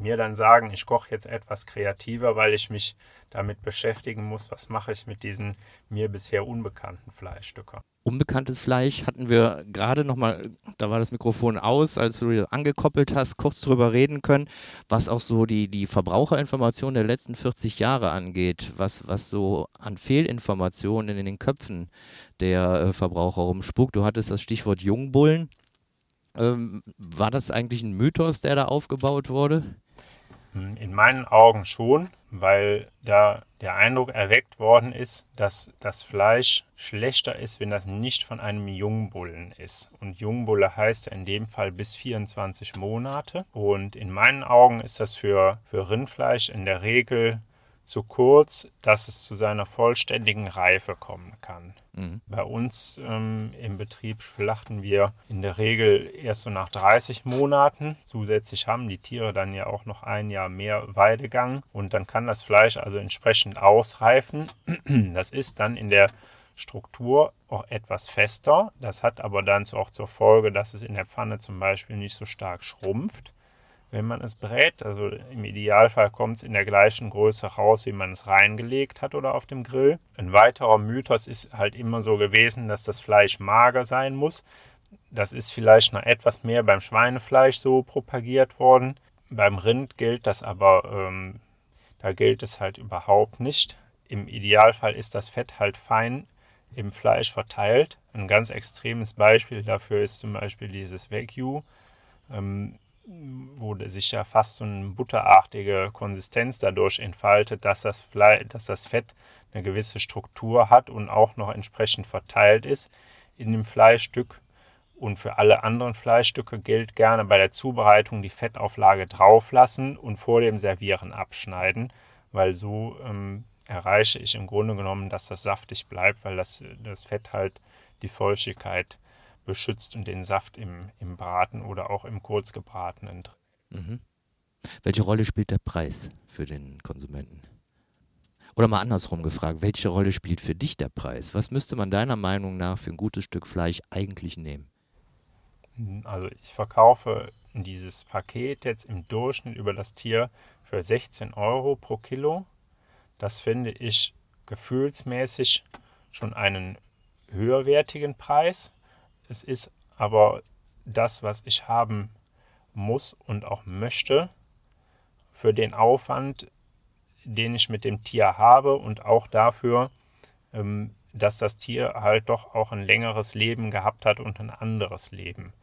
Speaker 3: mir dann sagen, ich koche jetzt etwas kreativer, weil ich mich damit beschäftigen muss, was mache ich mit diesen mir bisher unbekannten Fleischstücken.
Speaker 1: Unbekanntes Fleisch hatten wir gerade nochmal, da war das Mikrofon aus, als du angekoppelt hast, kurz drüber reden können, was auch so die, die Verbraucherinformation der letzten 40 Jahre angeht, was, was so an Fehlinformationen in den Köpfen der äh, Verbraucher rumspukt. Du hattest das Stichwort Jungbullen. Ähm, war das eigentlich ein Mythos, der da aufgebaut wurde?
Speaker 3: Hm, in meinen Augen schon, weil da der Eindruck erweckt worden ist, dass das Fleisch schlechter ist, wenn das nicht von einem Jungbullen ist. Und Jungbulle heißt in dem Fall bis 24 Monate. Und in meinen Augen ist das für, für Rindfleisch in der Regel zu kurz, dass es zu seiner vollständigen Reife kommen kann. Mhm. Bei uns ähm, im Betrieb schlachten wir in der Regel erst so nach 30 Monaten. Zusätzlich haben die Tiere dann ja auch noch ein Jahr mehr Weidegang und dann kann das Fleisch also entsprechend ausreifen. Das ist dann in der Struktur auch etwas fester. Das hat aber dann auch zur Folge, dass es in der Pfanne zum Beispiel nicht so stark schrumpft wenn man es brät. Also im Idealfall kommt es in der gleichen Größe raus, wie man es reingelegt hat oder auf dem Grill. Ein weiterer Mythos ist halt immer so gewesen, dass das Fleisch mager sein muss. Das ist vielleicht noch etwas mehr beim Schweinefleisch so propagiert worden. Beim Rind gilt das aber, ähm, da gilt es halt überhaupt nicht. Im Idealfall ist das Fett halt fein im Fleisch verteilt. Ein ganz extremes Beispiel dafür ist zum Beispiel dieses Wagyu. Ähm, wo sich ja fast so eine butterartige Konsistenz dadurch entfaltet, dass das, dass das Fett eine gewisse Struktur hat und auch noch entsprechend verteilt ist in dem Fleischstück. Und für alle anderen Fleischstücke gilt gerne bei der Zubereitung die Fettauflage drauf lassen und vor dem Servieren abschneiden, weil so ähm, erreiche ich im Grunde genommen, dass das saftig bleibt, weil das, das Fett halt die Feuchtigkeit beschützt und den Saft im, im Braten oder auch im kurzgebratenen drin. Mhm.
Speaker 1: Welche Rolle spielt der Preis für den Konsumenten? Oder mal andersrum gefragt, welche Rolle spielt für dich der Preis? Was müsste man deiner Meinung nach für ein gutes Stück Fleisch eigentlich nehmen?
Speaker 3: Also ich verkaufe dieses Paket jetzt im Durchschnitt über das Tier für 16 Euro pro Kilo. Das finde ich gefühlsmäßig schon einen höherwertigen Preis. Es ist aber das, was ich haben muss und auch möchte für den Aufwand, den ich mit dem Tier habe und auch dafür, ähm, dass das Tier halt doch auch ein längeres Leben gehabt hat und ein anderes Leben.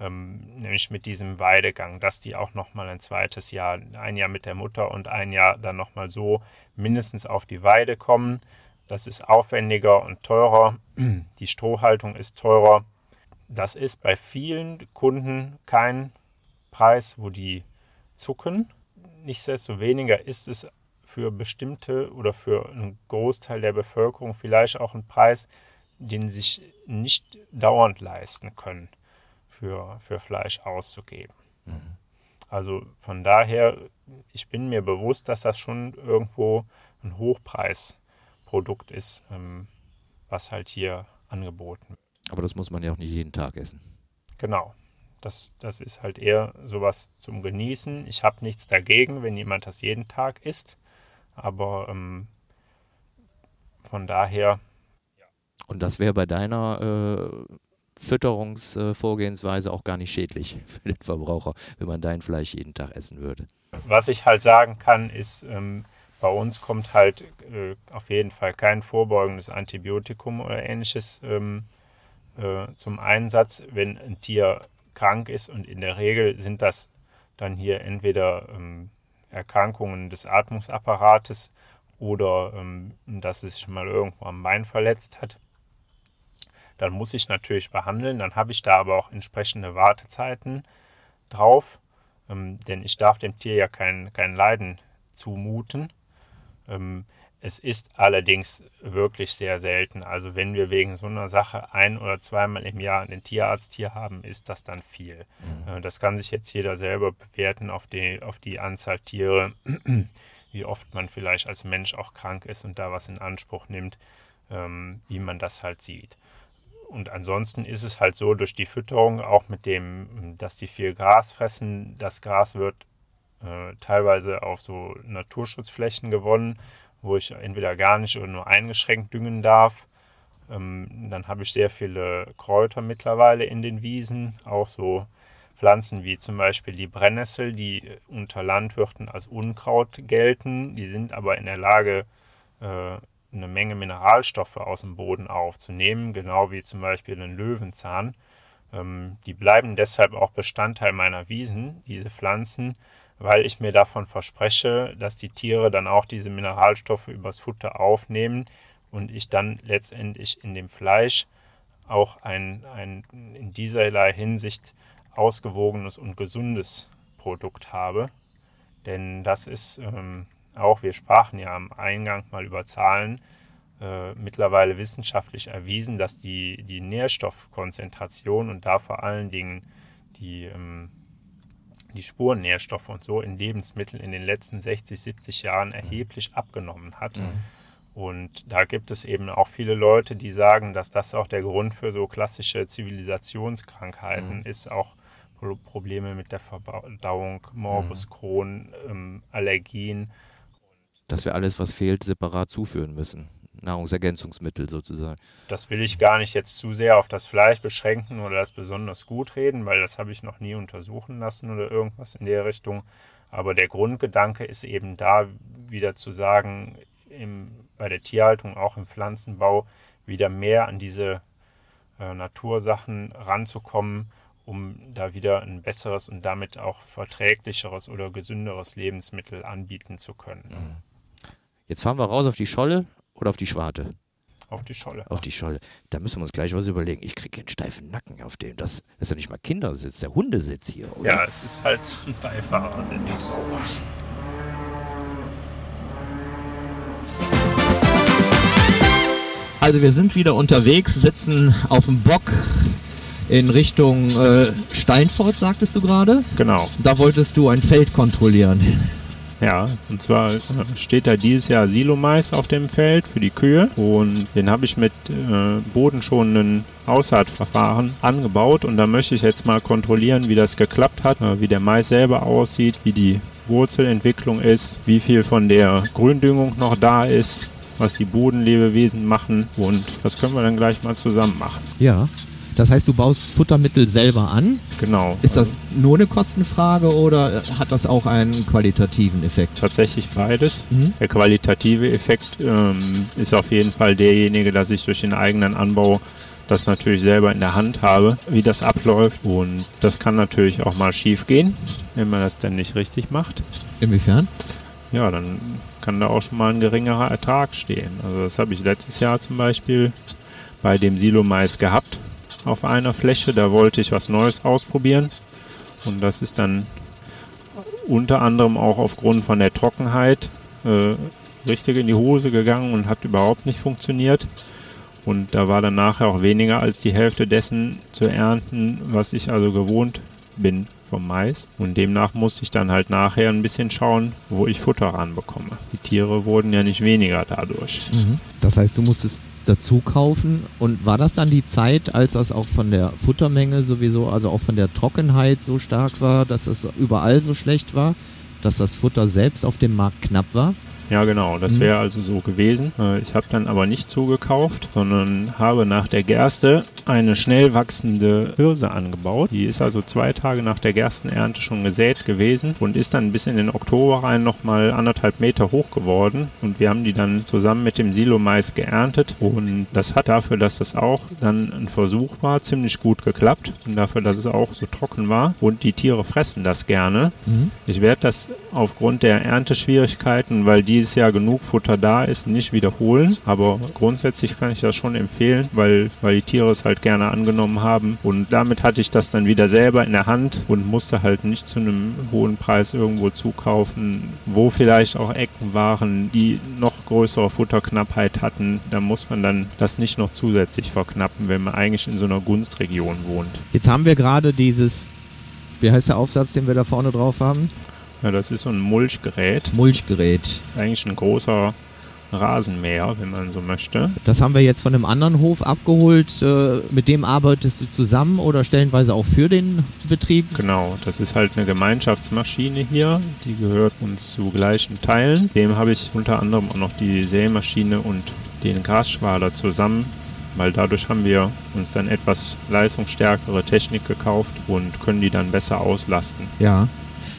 Speaker 3: Ähm, nämlich mit diesem Weidegang, dass die auch nochmal ein zweites Jahr, ein Jahr mit der Mutter und ein Jahr dann nochmal so mindestens auf die Weide kommen. Das ist aufwendiger und teurer. Die Strohhaltung ist teurer. Das ist bei vielen Kunden kein Preis, wo die zucken. Nichtsdestoweniger ist es für bestimmte oder für einen Großteil der Bevölkerung vielleicht auch ein Preis, den sie sich nicht dauernd leisten können, für, für Fleisch auszugeben. Mhm. Also von daher, ich bin mir bewusst, dass das schon irgendwo ein Hochpreisprodukt ist, ähm, was halt hier angeboten wird.
Speaker 1: Aber das muss man ja auch nicht jeden Tag essen.
Speaker 3: Genau. Das, das ist halt eher sowas zum Genießen. Ich habe nichts dagegen, wenn jemand das jeden Tag isst. Aber ähm, von daher.
Speaker 1: Und das wäre bei deiner äh, Fütterungsvorgehensweise auch gar nicht schädlich für den Verbraucher, wenn man dein Fleisch jeden Tag essen würde.
Speaker 3: Was ich halt sagen kann, ist, ähm, bei uns kommt halt äh, auf jeden Fall kein vorbeugendes Antibiotikum oder ähnliches ähm, äh, zum Einsatz, wenn ein Tier krank ist. Und in der Regel sind das dann hier entweder ähm, Erkrankungen des Atmungsapparates oder ähm, dass es sich mal irgendwo am Bein verletzt hat. Dann muss ich natürlich behandeln. Dann habe ich da aber auch entsprechende Wartezeiten drauf, ähm, denn ich darf dem Tier ja kein, kein Leiden zumuten. Ähm, es ist allerdings wirklich sehr selten. Also wenn wir wegen so einer Sache ein oder zweimal im Jahr einen Tierarzt hier haben, ist das dann viel. Mhm. Äh, das kann sich jetzt jeder selber bewerten auf die, auf die Anzahl Tiere, wie oft man vielleicht als Mensch auch krank ist und da was in Anspruch nimmt, ähm, wie man das halt sieht. Und ansonsten ist es halt so durch die Fütterung, auch mit dem, dass die viel Gras fressen, das Gras wird äh, teilweise auf so Naturschutzflächen gewonnen wo ich entweder gar nicht oder nur eingeschränkt düngen darf. Ähm, dann habe ich sehr viele Kräuter mittlerweile in den Wiesen, auch so Pflanzen wie zum Beispiel die Brennnessel, die unter Landwirten als Unkraut gelten. Die sind aber in der Lage, äh, eine Menge Mineralstoffe aus dem Boden aufzunehmen, genau wie zum Beispiel den Löwenzahn. Ähm, die bleiben deshalb auch Bestandteil meiner Wiesen, diese Pflanzen, weil ich mir davon verspreche, dass die Tiere dann auch diese Mineralstoffe übers Futter aufnehmen und ich dann letztendlich in dem Fleisch auch ein, ein in dieserlei Hinsicht ausgewogenes und gesundes Produkt habe. Denn das ist ähm, auch, wir sprachen ja am Eingang mal über Zahlen, äh, mittlerweile wissenschaftlich erwiesen, dass die, die Nährstoffkonzentration und da vor allen Dingen die ähm, die Spurennährstoffe und so in Lebensmitteln in den letzten 60, 70 Jahren mhm. erheblich abgenommen hat. Mhm. Und da gibt es eben auch viele Leute, die sagen, dass das auch der Grund für so klassische Zivilisationskrankheiten mhm. ist, auch Probleme mit der Verdauung, Morbus mhm. Crohn, ähm, Allergien.
Speaker 1: Dass wir alles, was fehlt, separat zuführen müssen. Nahrungsergänzungsmittel sozusagen.
Speaker 3: Das will ich gar nicht jetzt zu sehr auf das Fleisch beschränken oder das besonders gut reden, weil das habe ich noch nie untersuchen lassen oder irgendwas in der Richtung. Aber der Grundgedanke ist eben da, wieder zu sagen, im, bei der Tierhaltung, auch im Pflanzenbau, wieder mehr an diese äh, Natursachen ranzukommen um da wieder ein besseres und damit auch verträglicheres oder gesünderes Lebensmittel anbieten zu können. Mhm.
Speaker 4: Jetzt fahren wir raus auf die Scholle oder auf die Schwarte?
Speaker 3: Auf die Scholle.
Speaker 4: Auf die Scholle. Da müssen wir uns gleich was überlegen. Ich kriege einen steifen Nacken auf dem. Das ist ja nicht mal Kindersitz, der Hundesitz hier,
Speaker 3: oder? Ja, es ist halt ein Beifahrersitz.
Speaker 1: Also wir sind wieder unterwegs, sitzen auf dem Bock in Richtung äh, Steinfort, sagtest du gerade?
Speaker 3: Genau.
Speaker 1: Da wolltest du ein Feld kontrollieren.
Speaker 3: Ja, und zwar steht da dieses Jahr Silomais auf dem Feld für die Kühe und den habe ich mit äh, bodenschonenden Aussaatverfahren angebaut und da möchte ich jetzt mal kontrollieren, wie das geklappt hat, äh, wie der Mais selber aussieht, wie die Wurzelentwicklung ist, wie viel von der Gründüngung noch da ist, was die Bodenlebewesen machen und das können wir dann gleich mal zusammen machen.
Speaker 1: Ja. Das heißt, du baust Futtermittel selber an.
Speaker 3: Genau.
Speaker 1: Ist das nur eine Kostenfrage oder hat das auch einen qualitativen Effekt?
Speaker 3: Tatsächlich beides. Mhm. Der qualitative Effekt ähm, ist auf jeden Fall derjenige, dass ich durch den eigenen Anbau das natürlich selber in der Hand habe, wie das abläuft. Und das kann natürlich auch mal schief gehen, wenn man das dann nicht richtig macht.
Speaker 1: Inwiefern?
Speaker 3: Ja, dann kann da auch schon mal ein geringerer Ertrag stehen. Also das habe ich letztes Jahr zum Beispiel bei dem Silo Mais gehabt auf einer Fläche. Da wollte ich was Neues ausprobieren. Und das ist dann unter anderem auch aufgrund von der Trockenheit äh, richtig in die Hose gegangen und hat überhaupt nicht funktioniert. Und da war dann nachher auch weniger als die Hälfte dessen zu ernten, was ich also gewohnt bin vom Mais. Und demnach musste ich dann halt nachher ein bisschen schauen, wo ich Futter ranbekomme. Die Tiere wurden ja nicht weniger dadurch.
Speaker 1: Mhm. Das heißt, du musstest dazu kaufen. Und war das dann die Zeit, als das auch von der Futtermenge sowieso, also auch von der Trockenheit so stark war, dass es überall so schlecht war, dass das Futter selbst auf dem Markt knapp war?
Speaker 3: Ja, genau, das mhm. wäre also so gewesen. Äh, ich habe dann aber nicht zugekauft, sondern habe nach der Gerste eine schnell wachsende Hirse angebaut. Die ist also zwei Tage nach der Gerstenernte schon gesät gewesen und ist dann bis in den Oktober rein nochmal anderthalb Meter hoch geworden. Und wir haben die dann zusammen mit dem Silo-Mais geerntet. Und das hat dafür, dass das auch dann ein Versuch war, ziemlich gut geklappt. Und dafür, dass es auch so trocken war. Und die Tiere fressen das gerne. Mhm. Ich werde das aufgrund der Ernteschwierigkeiten, weil die dieses Jahr genug Futter da ist, nicht wiederholen. Aber grundsätzlich kann ich das schon empfehlen, weil, weil die Tiere es halt gerne angenommen haben. Und damit hatte ich das dann wieder selber in der Hand und musste halt nicht zu einem hohen Preis irgendwo zukaufen, wo vielleicht auch Ecken waren, die noch größere Futterknappheit hatten. Da muss man dann das nicht noch zusätzlich verknappen, wenn man eigentlich in so einer Gunstregion wohnt.
Speaker 1: Jetzt haben wir gerade dieses, wie heißt der Aufsatz, den wir da vorne drauf haben?
Speaker 3: Ja, das ist so ein Mulchgerät.
Speaker 1: Mulchgerät.
Speaker 3: Das ist eigentlich ein großer Rasenmäher, wenn man so möchte.
Speaker 1: Das haben wir jetzt von einem anderen Hof abgeholt. Äh, mit dem arbeitest du zusammen oder stellenweise auch für den Betrieb?
Speaker 3: Genau, das ist halt eine Gemeinschaftsmaschine hier. Die gehört uns zu gleichen Teilen. Dem habe ich unter anderem auch noch die Sämaschine und den Grasschwader zusammen weil dadurch haben wir uns dann etwas leistungsstärkere Technik gekauft und können die dann besser auslasten.
Speaker 1: Ja,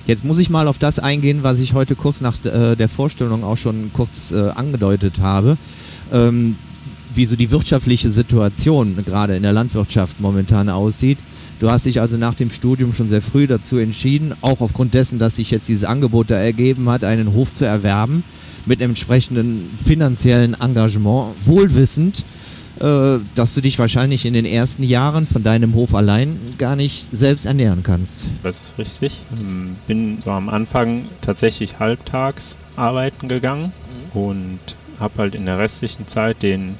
Speaker 1: Jetzt muss ich mal auf das eingehen, was ich heute kurz nach äh, der Vorstellung auch schon kurz äh, angedeutet habe. Ähm, wie so die wirtschaftliche Situation gerade in der Landwirtschaft momentan aussieht. Du hast dich also nach dem Studium schon sehr früh dazu entschieden, auch aufgrund dessen, dass sich jetzt dieses Angebot da ergeben hat, einen Hof zu erwerben, mit entsprechenden finanziellen Engagement, wohlwissend, äh, dass du dich wahrscheinlich in den ersten Jahren von deinem Hof allein gar nicht selbst ernähren kannst.
Speaker 3: Das ist richtig. Ähm, bin so am Anfang tatsächlich halbtags arbeiten gegangen mhm. und habe halt in der restlichen Zeit den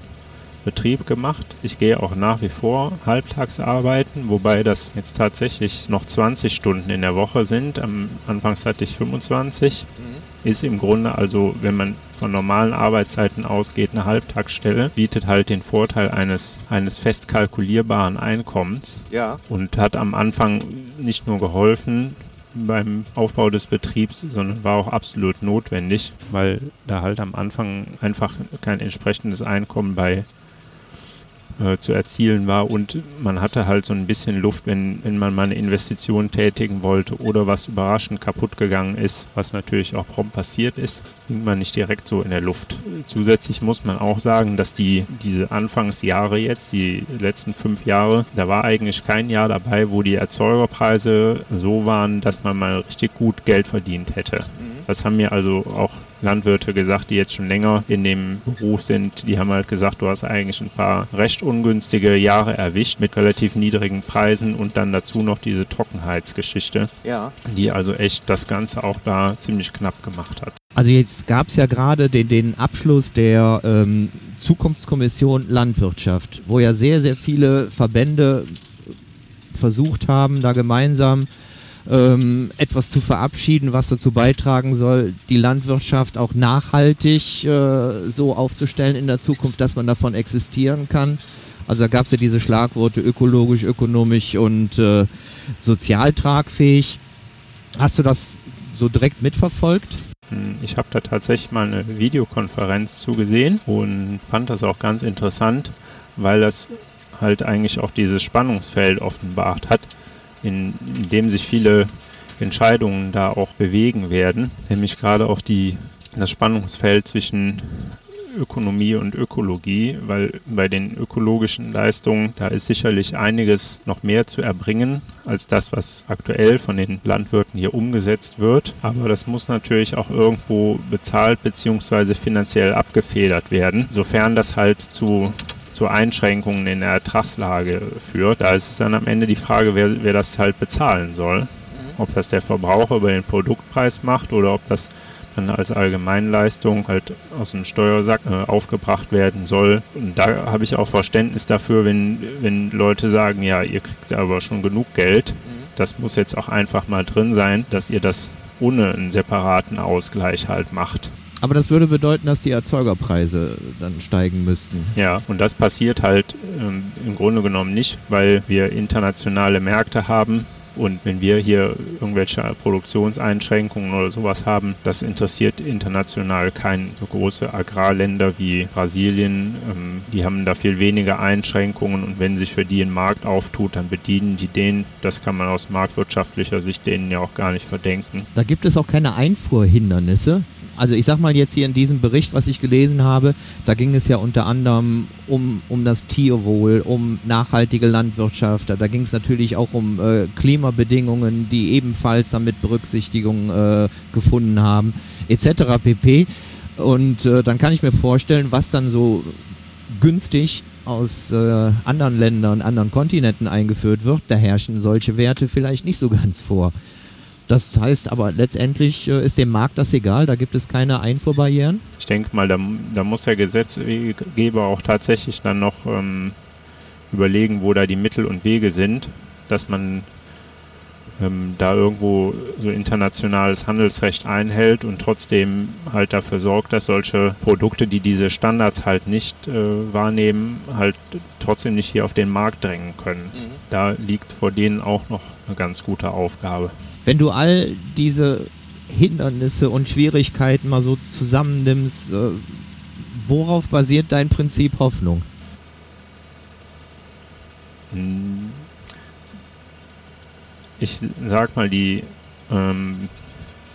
Speaker 3: Betrieb gemacht. Ich gehe auch nach wie vor halbtags arbeiten, wobei das jetzt tatsächlich noch 20 Stunden in der Woche sind. Am Anfangs hatte ich 25. Mhm ist im Grunde also, wenn man von normalen Arbeitszeiten ausgeht, eine Halbtagsstelle, bietet halt den Vorteil eines, eines fest kalkulierbaren Einkommens
Speaker 1: ja.
Speaker 3: und hat am Anfang nicht nur geholfen, beim Aufbau des Betriebs, sondern war auch absolut notwendig, weil da halt am Anfang einfach kein entsprechendes Einkommen bei äh, zu erzielen war und man hatte halt so ein bisschen Luft, wenn, wenn man mal eine Investition tätigen wollte oder was überraschend kaputt gegangen ist, was natürlich auch prompt passiert ist, hing man nicht direkt so in der Luft. Zusätzlich muss man auch sagen, dass die diese Anfangsjahre jetzt, die letzten fünf Jahre, da war eigentlich kein Jahr dabei, wo die Erzeugerpreise so waren, dass man mal richtig gut Geld verdient hätte. Mhm. Das haben mir also auch Landwirte gesagt, die jetzt schon länger in dem Beruf sind. Die haben halt gesagt, du hast eigentlich ein paar recht ungünstige Jahre erwischt mit relativ niedrigen Preisen und dann dazu noch diese Trockenheitsgeschichte, ja. die also echt das Ganze auch da ziemlich knapp gemacht hat.
Speaker 1: Also jetzt gab es ja gerade den, den Abschluss der ähm, Zukunftskommission Landwirtschaft, wo ja sehr, sehr viele Verbände versucht haben, da gemeinsam ähm, etwas zu verabschieden, was dazu beitragen soll, die Landwirtschaft auch nachhaltig äh, so aufzustellen in der Zukunft, dass man davon existieren kann. Also da gab es ja diese Schlagworte ökologisch, ökonomisch und äh, sozial tragfähig. Hast du das so direkt mitverfolgt?
Speaker 3: Hm, ich habe da tatsächlich mal eine Videokonferenz zugesehen und fand das auch ganz interessant, weil das halt eigentlich auch dieses Spannungsfeld offenbart hat in, in dem sich viele Entscheidungen da auch bewegen werden, nämlich gerade auch die, das Spannungsfeld zwischen Ökonomie und Ökologie, weil bei den ökologischen Leistungen, da ist sicherlich einiges noch mehr zu erbringen als das, was aktuell von den Landwirten hier umgesetzt wird. Aber das muss natürlich auch irgendwo bezahlt bzw. finanziell abgefedert werden, sofern das halt zu zu Einschränkungen in der Ertragslage führt. Da ist es dann am Ende die Frage, wer, wer das halt bezahlen soll. Mhm. Ob das der Verbraucher über den Produktpreis macht oder ob das dann als Allgemeinleistung halt aus dem Steuersack äh, aufgebracht werden soll. Und da habe ich auch Verständnis dafür, wenn, wenn Leute sagen, ja, ihr kriegt aber schon genug Geld. Mhm. Das muss jetzt auch einfach mal drin sein, dass ihr das ohne einen separaten Ausgleich halt macht.
Speaker 1: Aber das würde bedeuten, dass die Erzeugerpreise dann steigen müssten.
Speaker 3: Ja, und das passiert halt ähm, im Grunde genommen nicht, weil wir internationale Märkte haben. Und wenn wir hier irgendwelche Produktionseinschränkungen oder sowas haben, das interessiert international kein so große Agrarländer wie Brasilien. Ähm, die haben da viel weniger Einschränkungen und wenn sich für die ein Markt auftut, dann bedienen die den. Das kann man aus marktwirtschaftlicher Sicht denen ja auch gar nicht verdenken.
Speaker 1: Da gibt es auch keine Einfuhrhindernisse also ich sag mal jetzt hier in diesem Bericht, was ich gelesen habe, da ging es ja unter anderem um, um das Tierwohl, um nachhaltige Landwirtschaft, da, ging es natürlich auch um äh, Klimabedingungen, die ebenfalls damit Berücksichtigung äh, gefunden haben, etc. pp. Und äh, dann kann ich mir vorstellen, was dann so günstig aus äh, anderen Ländern, anderen Kontinenten eingeführt wird, da herrschen solche Werte vielleicht nicht so ganz vor. Das heißt aber letztendlich äh, ist dem Markt das egal, da gibt es keine Einfuhrbarrieren.
Speaker 3: Ich denke mal, da, da, muss der Gesetzgeber auch tatsächlich dann noch ähm, überlegen, wo da die Mittel und Wege sind, dass man ähm, da irgendwo so internationales Handelsrecht einhält und trotzdem halt dafür sorgt, dass solche Produkte, die diese Standards halt nicht äh, wahrnehmen, halt trotzdem nicht hier auf den Markt drängen können. Mhm. Da liegt vor denen auch noch eine ganz gute Aufgabe.
Speaker 1: Wenn du all diese Hindernisse und Schwierigkeiten mal so zusammennimmst, äh, worauf basiert dein Prinzip Hoffnung?
Speaker 3: Ich sag mal, die, ähm,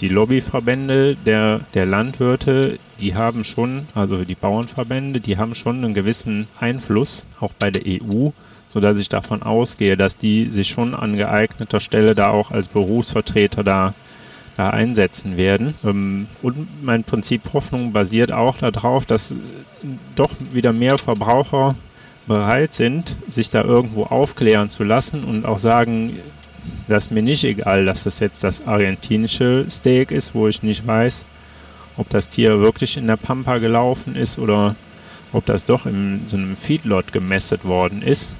Speaker 3: die Lobbyverbände der, der Landwirte, die haben schon, also die Bauernverbände, die haben schon einen gewissen Einfluss, auch bei der EU, sodass ich davon ausgehe, dass die sich schon an geeigneter Stelle da auch als Berufsvertreter da, da einsetzen werden. Ähm, und mein Prinzip Hoffnung basiert auch darauf, dass doch wieder mehr Verbraucher bereit sind, sich da irgendwo aufklären zu lassen und auch sagen, das ist mir nicht egal, dass das jetzt das argentinische Steak ist, wo ich nicht weiß, ob das Tier wirklich in der Pampa gelaufen ist oder ob das doch in so einem Feedlot gemästet worden ist.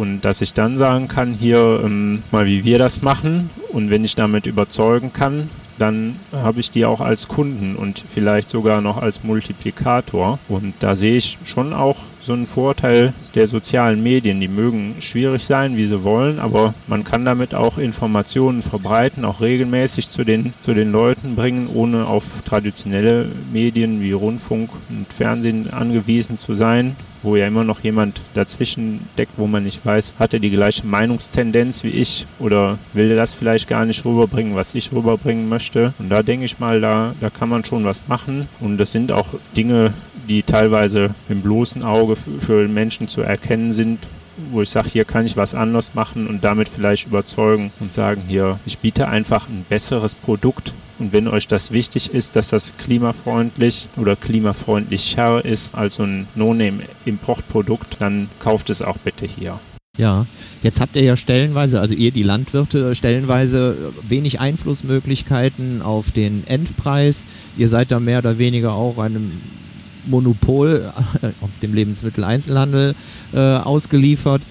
Speaker 3: Und dass ich dann sagen kann, hier ähm, mal wie wir das machen und wenn ich damit überzeugen kann, dann habe ich die auch als Kunden und vielleicht sogar noch als Multiplikator. Und da sehe ich schon auch so einen Vorteil der sozialen Medien. Die mögen schwierig sein, wie sie wollen, aber man kann damit auch Informationen verbreiten, auch regelmäßig zu den, zu den Leuten bringen, ohne auf traditionelle Medien wie Rundfunk und Fernsehen angewiesen zu sein wo ja immer noch jemand dazwischen deckt, wo man nicht weiß, hat er die gleiche Meinungstendenz wie ich oder will er das vielleicht gar nicht rüberbringen, was ich rüberbringen möchte. Und da denke ich mal, da, da kann man schon was machen. Und das sind auch Dinge, die teilweise im bloßen Auge für Menschen zu erkennen sind, wo ich sage, hier kann ich was anders machen und damit vielleicht überzeugen und sagen, hier, ich biete einfach ein besseres Produkt. Und wenn euch das wichtig ist, dass das klimafreundlich oder klimafreundlicher ist als so ein No-Name-Importprodukt, dann kauft es auch bitte hier.
Speaker 1: Ja, jetzt habt ihr ja stellenweise, also ihr die Landwirte, stellenweise wenig Einflussmöglichkeiten auf den Endpreis. Ihr seid da mehr oder weniger auch einem Monopol auf dem Lebensmitteleinzelhandel äh, ausgeliefert.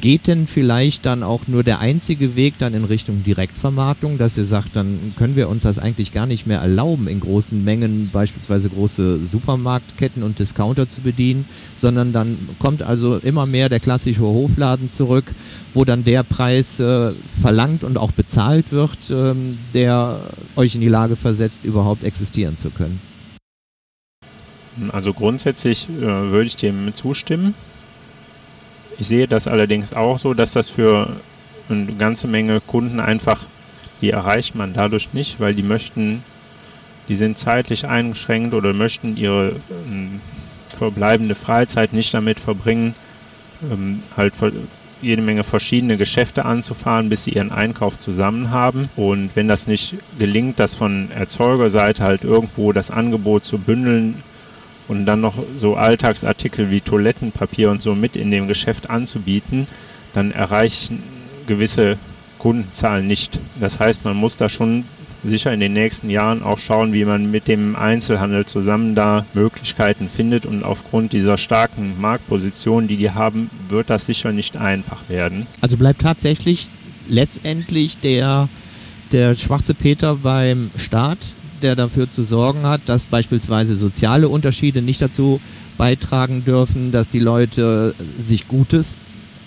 Speaker 1: Geht denn vielleicht dann auch nur der einzige Weg dann in Richtung Direktvermarktung, dass ihr sagt, dann können wir uns das eigentlich gar nicht mehr erlauben, in großen Mengen beispielsweise große Supermarktketten und Discounter zu bedienen, sondern dann kommt also immer mehr der klassische Hofladen zurück, wo dann der Preis äh, verlangt und auch bezahlt wird, ähm, der euch in die Lage versetzt, überhaupt existieren zu können.
Speaker 3: Also grundsätzlich äh, würde ich dem zustimmen. Ich sehe das allerdings auch so, dass das für eine ganze Menge Kunden einfach, die erreicht man dadurch nicht, weil die möchten, die sind zeitlich eingeschränkt oder möchten ihre ähm, verbleibende Freizeit nicht damit verbringen, ähm, halt jede Menge verschiedene Geschäfte anzufahren, bis sie ihren Einkauf zusammen haben. Und wenn das nicht gelingt, das von Erzeugerseite halt irgendwo das Angebot zu bündeln, und dann noch so Alltagsartikel wie Toilettenpapier und so mit in dem Geschäft anzubieten, dann erreiche ich gewisse Kundenzahlen nicht. Das heißt, man muss da schon sicher in den nächsten Jahren auch schauen, wie man mit dem Einzelhandel zusammen da Möglichkeiten findet. Und aufgrund dieser starken Marktposition, die die haben, wird das sicher nicht einfach werden.
Speaker 1: Also bleibt tatsächlich letztendlich der, der schwarze Peter beim Staat, der dafür zu sorgen hat, dass beispielsweise soziale Unterschiede nicht dazu beitragen dürfen, dass die Leute sich gutes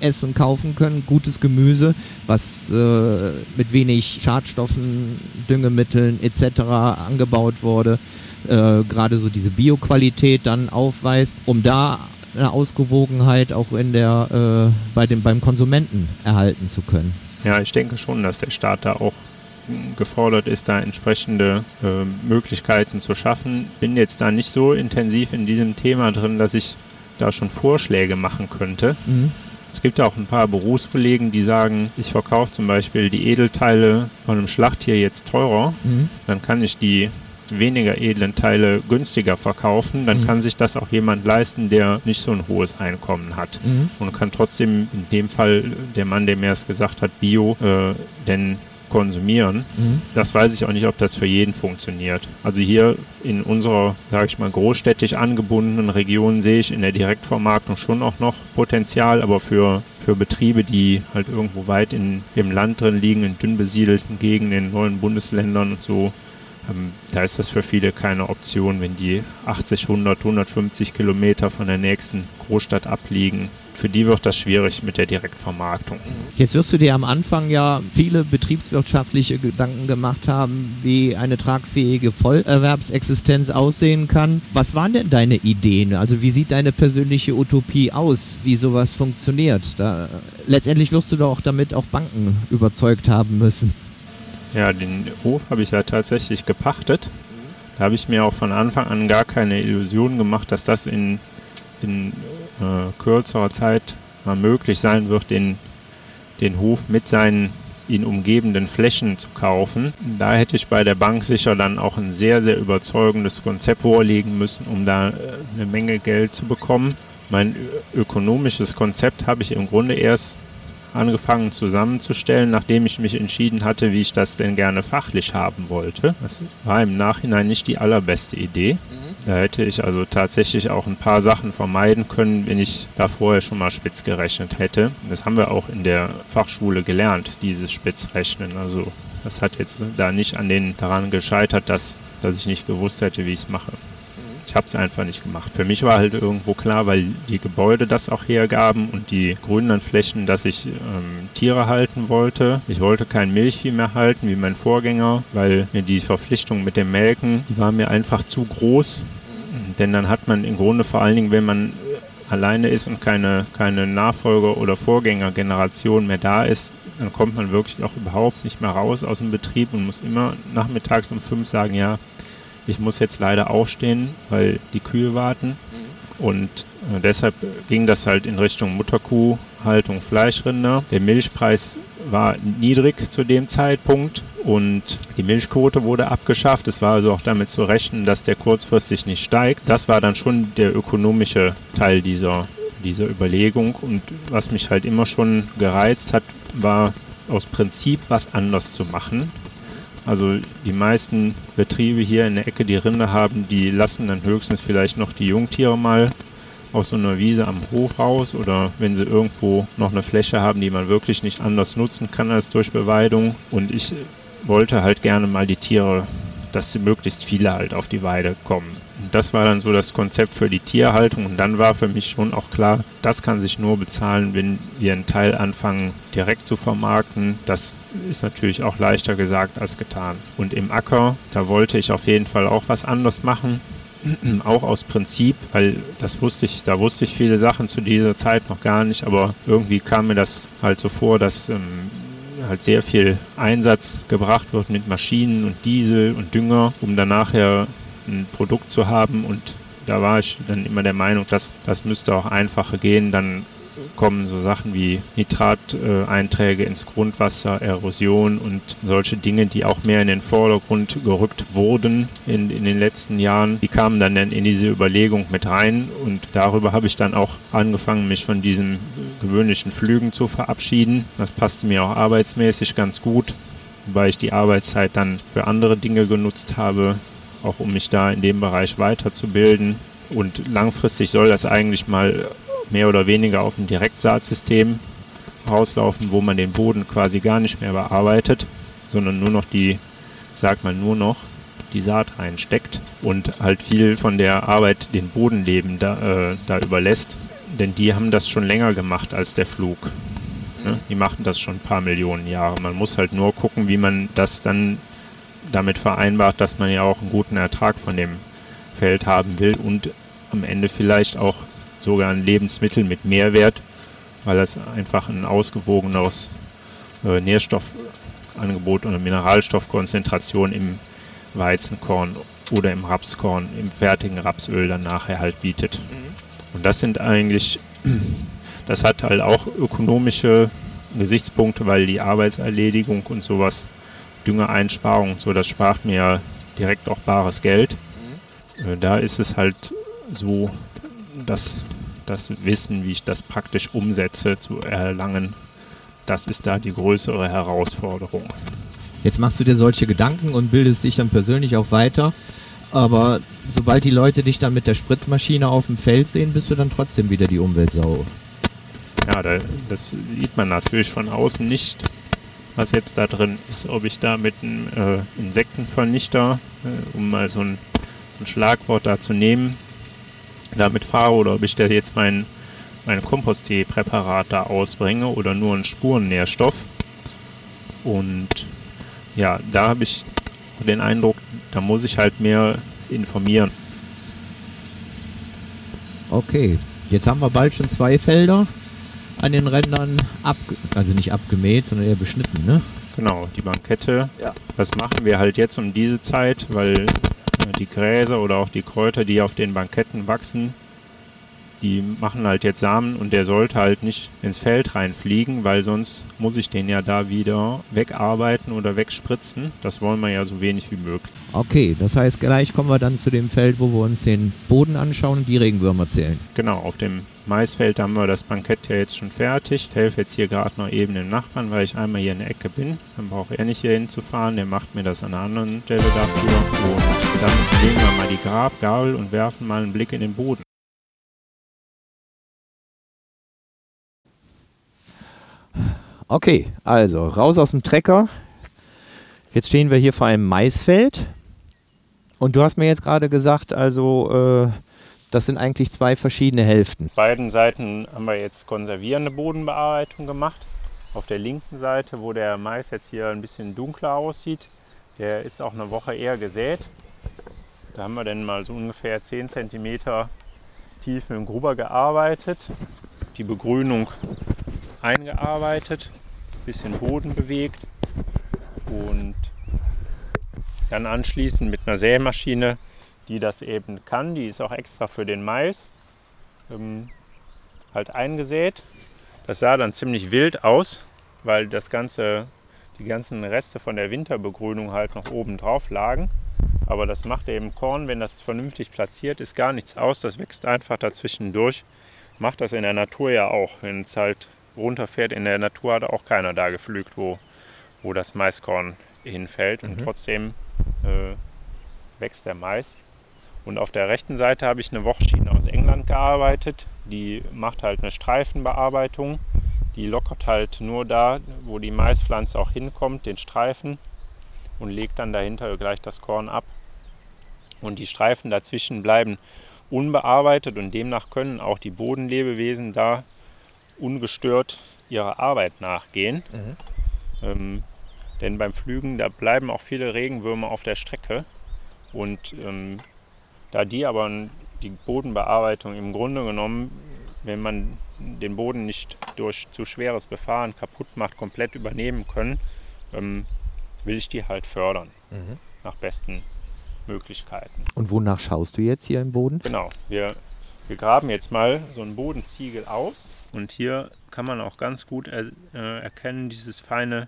Speaker 1: Essen kaufen können, gutes Gemüse, was äh, mit wenig Schadstoffen, Düngemitteln etc. angebaut wurde, äh, gerade so diese Bioqualität dann aufweist, um da eine Ausgewogenheit auch in der, äh, bei dem, beim Konsumenten erhalten zu können.
Speaker 3: Ja, ich denke schon, dass der Staat da auch gefordert ist, da entsprechende äh, Möglichkeiten zu schaffen. Bin jetzt da nicht so intensiv in diesem Thema drin, dass ich da schon Vorschläge machen könnte. Mhm. Es gibt ja auch ein paar Berufskollegen, die sagen, ich verkaufe zum Beispiel die Edelteile von einem Schlachttier jetzt teurer, mhm. dann kann ich die weniger edlen Teile günstiger verkaufen, dann mhm. kann sich das auch jemand leisten, der nicht so ein hohes Einkommen hat. Mhm. Und kann trotzdem in dem Fall, der Mann, der mir es gesagt hat, Bio, äh, denn konsumieren. Mhm. Das weiß ich auch nicht, ob das für jeden funktioniert. Also hier in unserer, sage ich mal, großstädtisch angebundenen Region sehe ich in der Direktvermarktung schon auch noch Potenzial, aber für, für Betriebe, die halt irgendwo weit in, im Land drin liegen, in dünn besiedelten Gegenden, in neuen Bundesländern und so, ähm, da ist das für viele keine Option, wenn die 80, 100, 150 Kilometer von der nächsten Großstadt abliegen für die wird das schwierig mit der Direktvermarktung.
Speaker 1: Jetzt wirst du dir am Anfang ja viele betriebswirtschaftliche Gedanken gemacht haben, wie eine tragfähige Vollerwerbsexistenz aussehen kann. Was waren denn deine Ideen? Also wie sieht deine persönliche Utopie aus, wie sowas funktioniert? Da, letztendlich wirst du doch damit auch Banken überzeugt haben müssen.
Speaker 3: Ja, den Hof habe ich ja tatsächlich gepachtet. Da habe ich mir auch von Anfang an gar keine Illusion gemacht, dass das in, in äh, kürzerer Zeit möglich sein wird, den, den Hof mit seinen ihn umgebenden Flächen zu kaufen. Da hätte ich bei der Bank sicher dann auch ein sehr, sehr überzeugendes Konzept vorlegen müssen, um da äh, eine Menge Geld zu bekommen. Mein ökonomisches Konzept habe ich im Grunde erst angefangen zusammenzustellen, nachdem ich mich entschieden hatte, wie ich das denn gerne fachlich haben wollte. Das war im Nachhinein nicht die allerbeste Idee. Mhm. Da hätte ich also tatsächlich auch ein paar Sachen vermeiden können, wenn ich da vorher schon mal spitz gerechnet hätte. Das haben wir auch in der Fachschule gelernt, dieses Spitzrechnen. Also das hat jetzt da nicht an den daran gescheitert, dass, dass ich nicht gewusst hätte, wie ich es mache. Ich habe es einfach nicht gemacht. Für mich war halt irgendwo klar, weil die Gebäude das auch hergaben und die grünen Flächen, dass ich ähm, Tiere halten wollte. Ich wollte kein Milchvieh mehr halten wie mein Vorgänger, weil mir die Verpflichtung mit dem Melken, die war mir einfach zu groß. Denn dann hat man im Grunde vor allen Dingen, wenn man alleine ist und keine, keine Nachfolger- oder Vorgängergeneration mehr da ist, dann kommt man wirklich auch überhaupt nicht mehr raus aus dem Betrieb und muss immer nachmittags um fünf sagen, ja, ich muss jetzt leider aufstehen, weil die Kühe warten. Und äh, deshalb ging das halt in Richtung Mutterkuhhaltung, Fleischrinder. Der Milchpreis war niedrig zu dem Zeitpunkt und die Milchquote wurde abgeschafft. Es war also auch damit zu rechnen, dass der kurzfristig nicht steigt. Das war dann schon der ökonomische Teil dieser, dieser Überlegung. Und was mich halt immer schon gereizt hat, war aus Prinzip was anders zu machen. Also die meisten Betriebe hier in der Ecke, die Rinder haben, die lassen dann höchstens vielleicht noch die Jungtiere mal aus so einer Wiese am Hof raus oder wenn sie irgendwo noch eine Fläche haben, die man wirklich nicht anders nutzen kann als durch Beweidung. Und ich wollte halt gerne mal die Tiere, dass möglichst viele halt auf die Weide kommen. Und das war dann so das Konzept für die Tierhaltung. Und dann war für mich schon auch klar, das kann sich nur bezahlen, wenn wir einen Teil anfangen direkt zu vermarkten. Das ist natürlich auch leichter gesagt als getan. Und im Acker, da wollte ich auf jeden Fall auch was anderes machen. auch aus Prinzip, weil das wusste ich, da wusste ich viele Sachen zu dieser Zeit noch gar nicht, aber irgendwie kam mir das halt so vor, dass ähm, halt sehr viel Einsatz gebracht wird mit Maschinen und Diesel und Dünger, um dann nachher ein Produkt zu haben und da war ich dann immer der Meinung, dass das müsste auch einfacher gehen. Dann kommen so Sachen wie Nitrateinträge ins Grundwasser, Erosion und solche Dinge, die auch mehr in den Vordergrund gerückt wurden in, in den letzten Jahren. Die kamen dann in diese Überlegung mit rein und darüber habe ich dann auch angefangen, mich von diesen gewöhnlichen Flügen zu verabschieden. Das passte mir auch arbeitsmäßig ganz gut, weil ich die Arbeitszeit dann für andere Dinge genutzt habe, auch um mich da in dem Bereich weiterzubilden. Und langfristig soll das eigentlich mal mehr oder weniger auf ein Direktsaatsystem rauslaufen, wo man den Boden quasi gar nicht mehr bearbeitet, sondern nur noch die, ich sag mal nur noch, die Saat reinsteckt und halt viel von der Arbeit den Bodenleben da, äh, da überlässt. Denn die haben das schon länger gemacht als der Flug. Ne? Die machten das schon ein paar Millionen Jahre. Man muss halt nur gucken, wie man das dann damit vereinbart, dass man ja auch einen guten Ertrag von dem Feld haben will und am Ende vielleicht auch sogar ein Lebensmittel mit Mehrwert, weil es einfach ein ausgewogeneres äh, Nährstoffangebot oder Mineralstoffkonzentration im Weizenkorn oder im Rapskorn, im fertigen Rapsöl dann nachher halt bietet. Mhm. Und das sind eigentlich, das hat halt auch ökonomische Gesichtspunkte, weil die Arbeitserledigung und sowas Düngeeinsparung so, das spart mir direkt auch bares Geld. Mhm. Äh, da ist es halt so, dass das Wissen, wie ich das praktisch umsetze, zu erlangen, das ist da die größere Herausforderung.
Speaker 2: Jetzt machst du dir solche Gedanken und bildest dich dann persönlich auch weiter. Aber sobald die Leute dich dann mit der Spritzmaschine auf dem Feld sehen, bist du dann trotzdem wieder die Umweltsau.
Speaker 3: Ja, das sieht man natürlich von außen nicht was jetzt da drin ist. Ob ich da mit einem äh, Insektenvernichter, äh, um mal so ein, so ein, Schlagwort da zu nehmen, damit fahre oder ob ich da jetzt mein, mein Komposttee-Präparat da ausbringe oder nur einen Spurennährstoff. Und ja, da habe ich den Eindruck, da muss ich halt mehr informieren.
Speaker 2: Okay, jetzt haben wir bald schon zwei Felder an den Rändern ab, also nicht abgemäht, sondern eher beschnitten, ne?
Speaker 3: Genau, die Bankette. Ja. Das machen wir halt jetzt um diese Zeit, weil die Gräser oder auch die Kräuter, die auf den Banketten wachsen, die machen halt jetzt Samen und der sollte halt nicht ins Feld reinfliegen, weil sonst muss ich den ja da wieder wegarbeiten oder wegspritzen. Das wollen wir ja so wenig wie möglich.
Speaker 2: Okay, das heißt, gleich kommen wir dann zu dem Feld, wo wir uns den Boden anschauen und die Regenwürmer zählen.
Speaker 3: Genau, auf dem Maisfeld haben wir das Bankett ja jetzt schon fertig. Ich helfe jetzt hier gerade noch eben dem Nachbarn, weil ich einmal hier in der Ecke bin. Dann braucht er nicht hier hinzufahren, der macht mir das an einer anderen Stelle dafür. Und dann nehmen wir mal die Grabgabel und werfen mal einen Blick in den Boden.
Speaker 2: Okay, also raus aus dem Trecker. Jetzt stehen wir hier vor einem Maisfeld. Und du hast mir jetzt gerade gesagt, also äh, das sind eigentlich zwei verschiedene Hälften.
Speaker 3: Auf beiden Seiten haben wir jetzt konservierende Bodenbearbeitung gemacht. Auf der linken Seite, wo der Mais jetzt hier ein bisschen dunkler aussieht, der ist auch eine Woche eher gesät. Da haben wir dann mal so ungefähr 10 cm tief mit dem Grubber gearbeitet, die Begrünung eingearbeitet, bisschen Boden bewegt und dann anschließend mit einer Sämaschine, die das eben kann, die ist auch extra für den Mais, ähm, halt eingesät. Das sah dann ziemlich wild aus, weil das ganze, die ganzen Reste von der Winterbegrünung halt noch oben drauf lagen. Aber das macht eben Korn, wenn das vernünftig platziert ist, gar nichts aus. Das wächst einfach dazwischen durch. Macht das in der Natur ja auch. Wenn es halt runterfährt, in der Natur hat auch keiner da geflügt, wo, wo das Maiskorn hinfällt. Und mhm. trotzdem äh, wächst der Mais. Und auf der rechten Seite habe ich eine Wochschiene aus England gearbeitet. Die macht halt eine Streifenbearbeitung. Die lockert halt nur da, wo die Maispflanze auch hinkommt, den Streifen und legt dann dahinter gleich das Korn ab. Und die Streifen dazwischen bleiben unbearbeitet und demnach können auch die Bodenlebewesen da ungestört ihrer Arbeit nachgehen. Mhm. Ähm, denn beim Flügen, da bleiben auch viele Regenwürmer auf der Strecke. Und ähm, da die aber die Bodenbearbeitung im Grunde genommen, wenn man den Boden nicht durch zu schweres Befahren kaputt macht, komplett übernehmen können, ähm, will ich die halt fördern. Mhm. Nach besten Möglichkeiten.
Speaker 2: Und wonach schaust du jetzt hier im Boden?
Speaker 3: Genau, wir, wir graben jetzt mal so einen Bodenziegel aus und hier kann man auch ganz gut er, äh, erkennen, dieses feine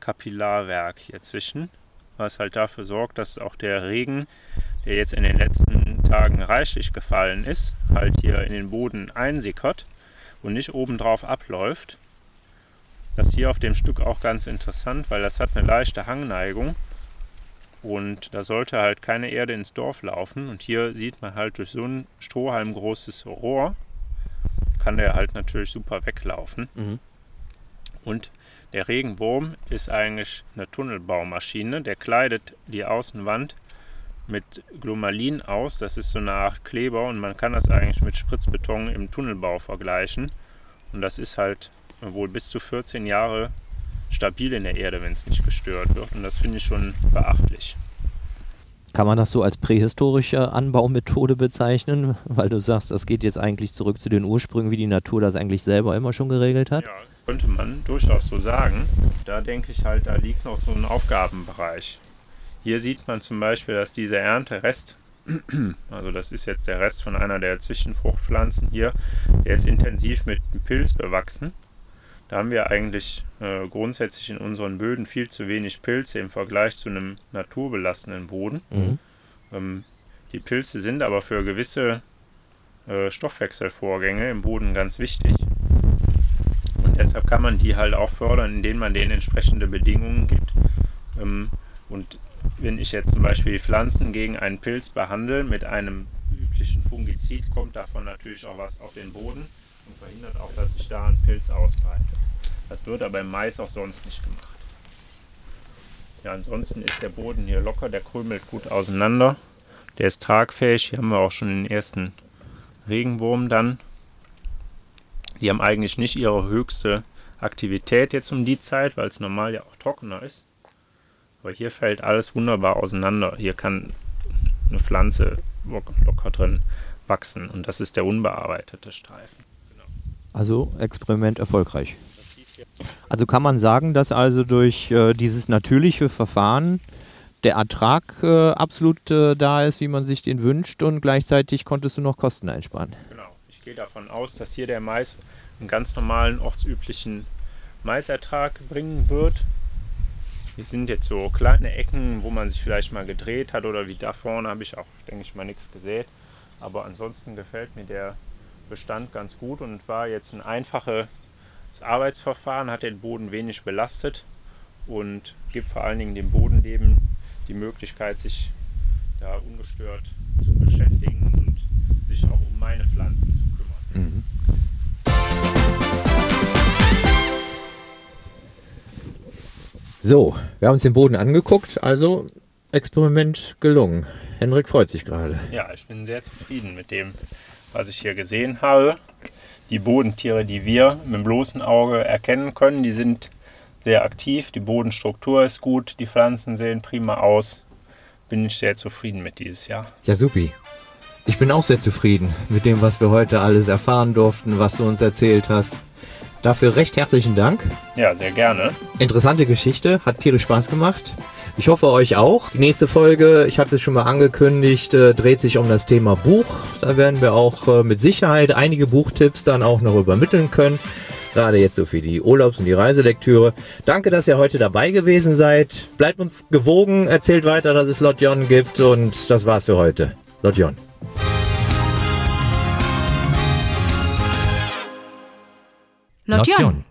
Speaker 3: Kapillarwerk hier zwischen, was halt dafür sorgt, dass auch der Regen, der jetzt in den letzten Tagen reichlich gefallen ist, halt hier in den Boden einsickert und nicht obendrauf abläuft. Das hier auf dem Stück auch ganz interessant, weil das hat eine leichte Hangneigung und da sollte halt keine Erde ins Dorf laufen. Und hier sieht man halt durch so ein Strohhalm großes Rohr, kann der halt natürlich super weglaufen. Mhm. Und der Regenwurm ist eigentlich eine Tunnelbaumaschine. Der kleidet die Außenwand mit Glomalin aus. Das ist so eine Art Kleber und man kann das eigentlich mit Spritzbeton im Tunnelbau vergleichen. Und das ist halt wohl bis zu 14 Jahre stabil in der Erde, wenn es nicht gestört wird. Und das finde ich schon beachtlich.
Speaker 2: Kann man das so als prähistorische Anbaumethode bezeichnen? Weil du sagst, das geht jetzt eigentlich zurück zu den Ursprüngen, wie die Natur das eigentlich selber immer schon geregelt hat? Ja,
Speaker 3: könnte man durchaus so sagen. Da denke ich halt, da liegt noch so ein Aufgabenbereich. Hier sieht man zum Beispiel, dass dieser Ernterest, also das ist jetzt der Rest von einer der Zwischenfruchtpflanzen hier, der ist intensiv mit Pilz bewachsen. Da haben wir eigentlich äh, grundsätzlich in unseren Böden viel zu wenig Pilze im Vergleich zu einem naturbelassenen Boden. Mhm. Ähm, die Pilze sind aber für gewisse äh, Stoffwechselvorgänge im Boden ganz wichtig. Und deshalb kann man die halt auch fördern, indem man denen entsprechende Bedingungen gibt. Ähm, und wenn ich jetzt zum Beispiel Pflanzen gegen einen Pilz behandle mit einem üblichen Fungizid, kommt davon natürlich auch was auf den Boden und verhindert auch, dass sich da ein Pilz ausbreitet. Das wird aber beim Mais auch sonst nicht gemacht. Ja, ansonsten ist der Boden hier locker, der krümelt gut auseinander. Der ist tragfähig. Hier haben wir auch schon den ersten Regenwurm dann. Die haben eigentlich nicht ihre höchste Aktivität jetzt um die Zeit, weil es normal ja auch trockener ist. Aber hier fällt alles wunderbar auseinander. Hier kann eine Pflanze locker drin wachsen und das ist der unbearbeitete Streifen.
Speaker 2: Also Experiment erfolgreich. Also kann man sagen, dass also durch äh, dieses natürliche Verfahren der Ertrag äh, absolut äh, da ist, wie man sich den wünscht und gleichzeitig konntest du noch Kosten einsparen.
Speaker 3: Genau. Ich gehe davon aus, dass hier der Mais einen ganz normalen ortsüblichen Maisertrag bringen wird. Hier sind jetzt so kleine Ecken, wo man sich vielleicht mal gedreht hat oder wie da vorne habe ich auch, denke ich mal, nichts gesät. Aber ansonsten gefällt mir der Bestand ganz gut und war jetzt ein einfaches Arbeitsverfahren, hat den Boden wenig belastet und gibt vor allen Dingen dem Bodenleben die Möglichkeit, sich da ungestört zu beschäftigen und sich auch um meine Pflanzen zu kümmern. Mhm.
Speaker 2: So, wir haben uns den Boden angeguckt, also Experiment gelungen. Henrik freut sich gerade.
Speaker 3: Ja, ich bin sehr zufrieden mit dem, was ich hier gesehen habe. Die Bodentiere, die wir mit dem bloßen Auge erkennen können, die sind sehr aktiv. Die Bodenstruktur ist gut, die Pflanzen sehen prima aus. Bin ich sehr zufrieden mit dieses Jahr.
Speaker 2: Ja, supi.
Speaker 1: Ich bin auch sehr zufrieden mit dem, was wir heute alles erfahren durften, was du uns erzählt hast. Dafür recht herzlichen Dank.
Speaker 3: Ja, sehr gerne.
Speaker 1: Interessante Geschichte, hat tierisch Spaß gemacht. Ich hoffe euch auch. Die nächste Folge, ich hatte es schon mal angekündigt, äh, dreht sich um das Thema Buch. Da werden wir auch äh, mit Sicherheit einige Buchtipps dann auch noch übermitteln können. Gerade jetzt so für die Urlaubs- und die Reiselektüre. Danke, dass ihr heute dabei gewesen seid. Bleibt uns gewogen, erzählt weiter, dass es Lotjon gibt und das war's für heute. Lotjon.
Speaker 5: Lotjon.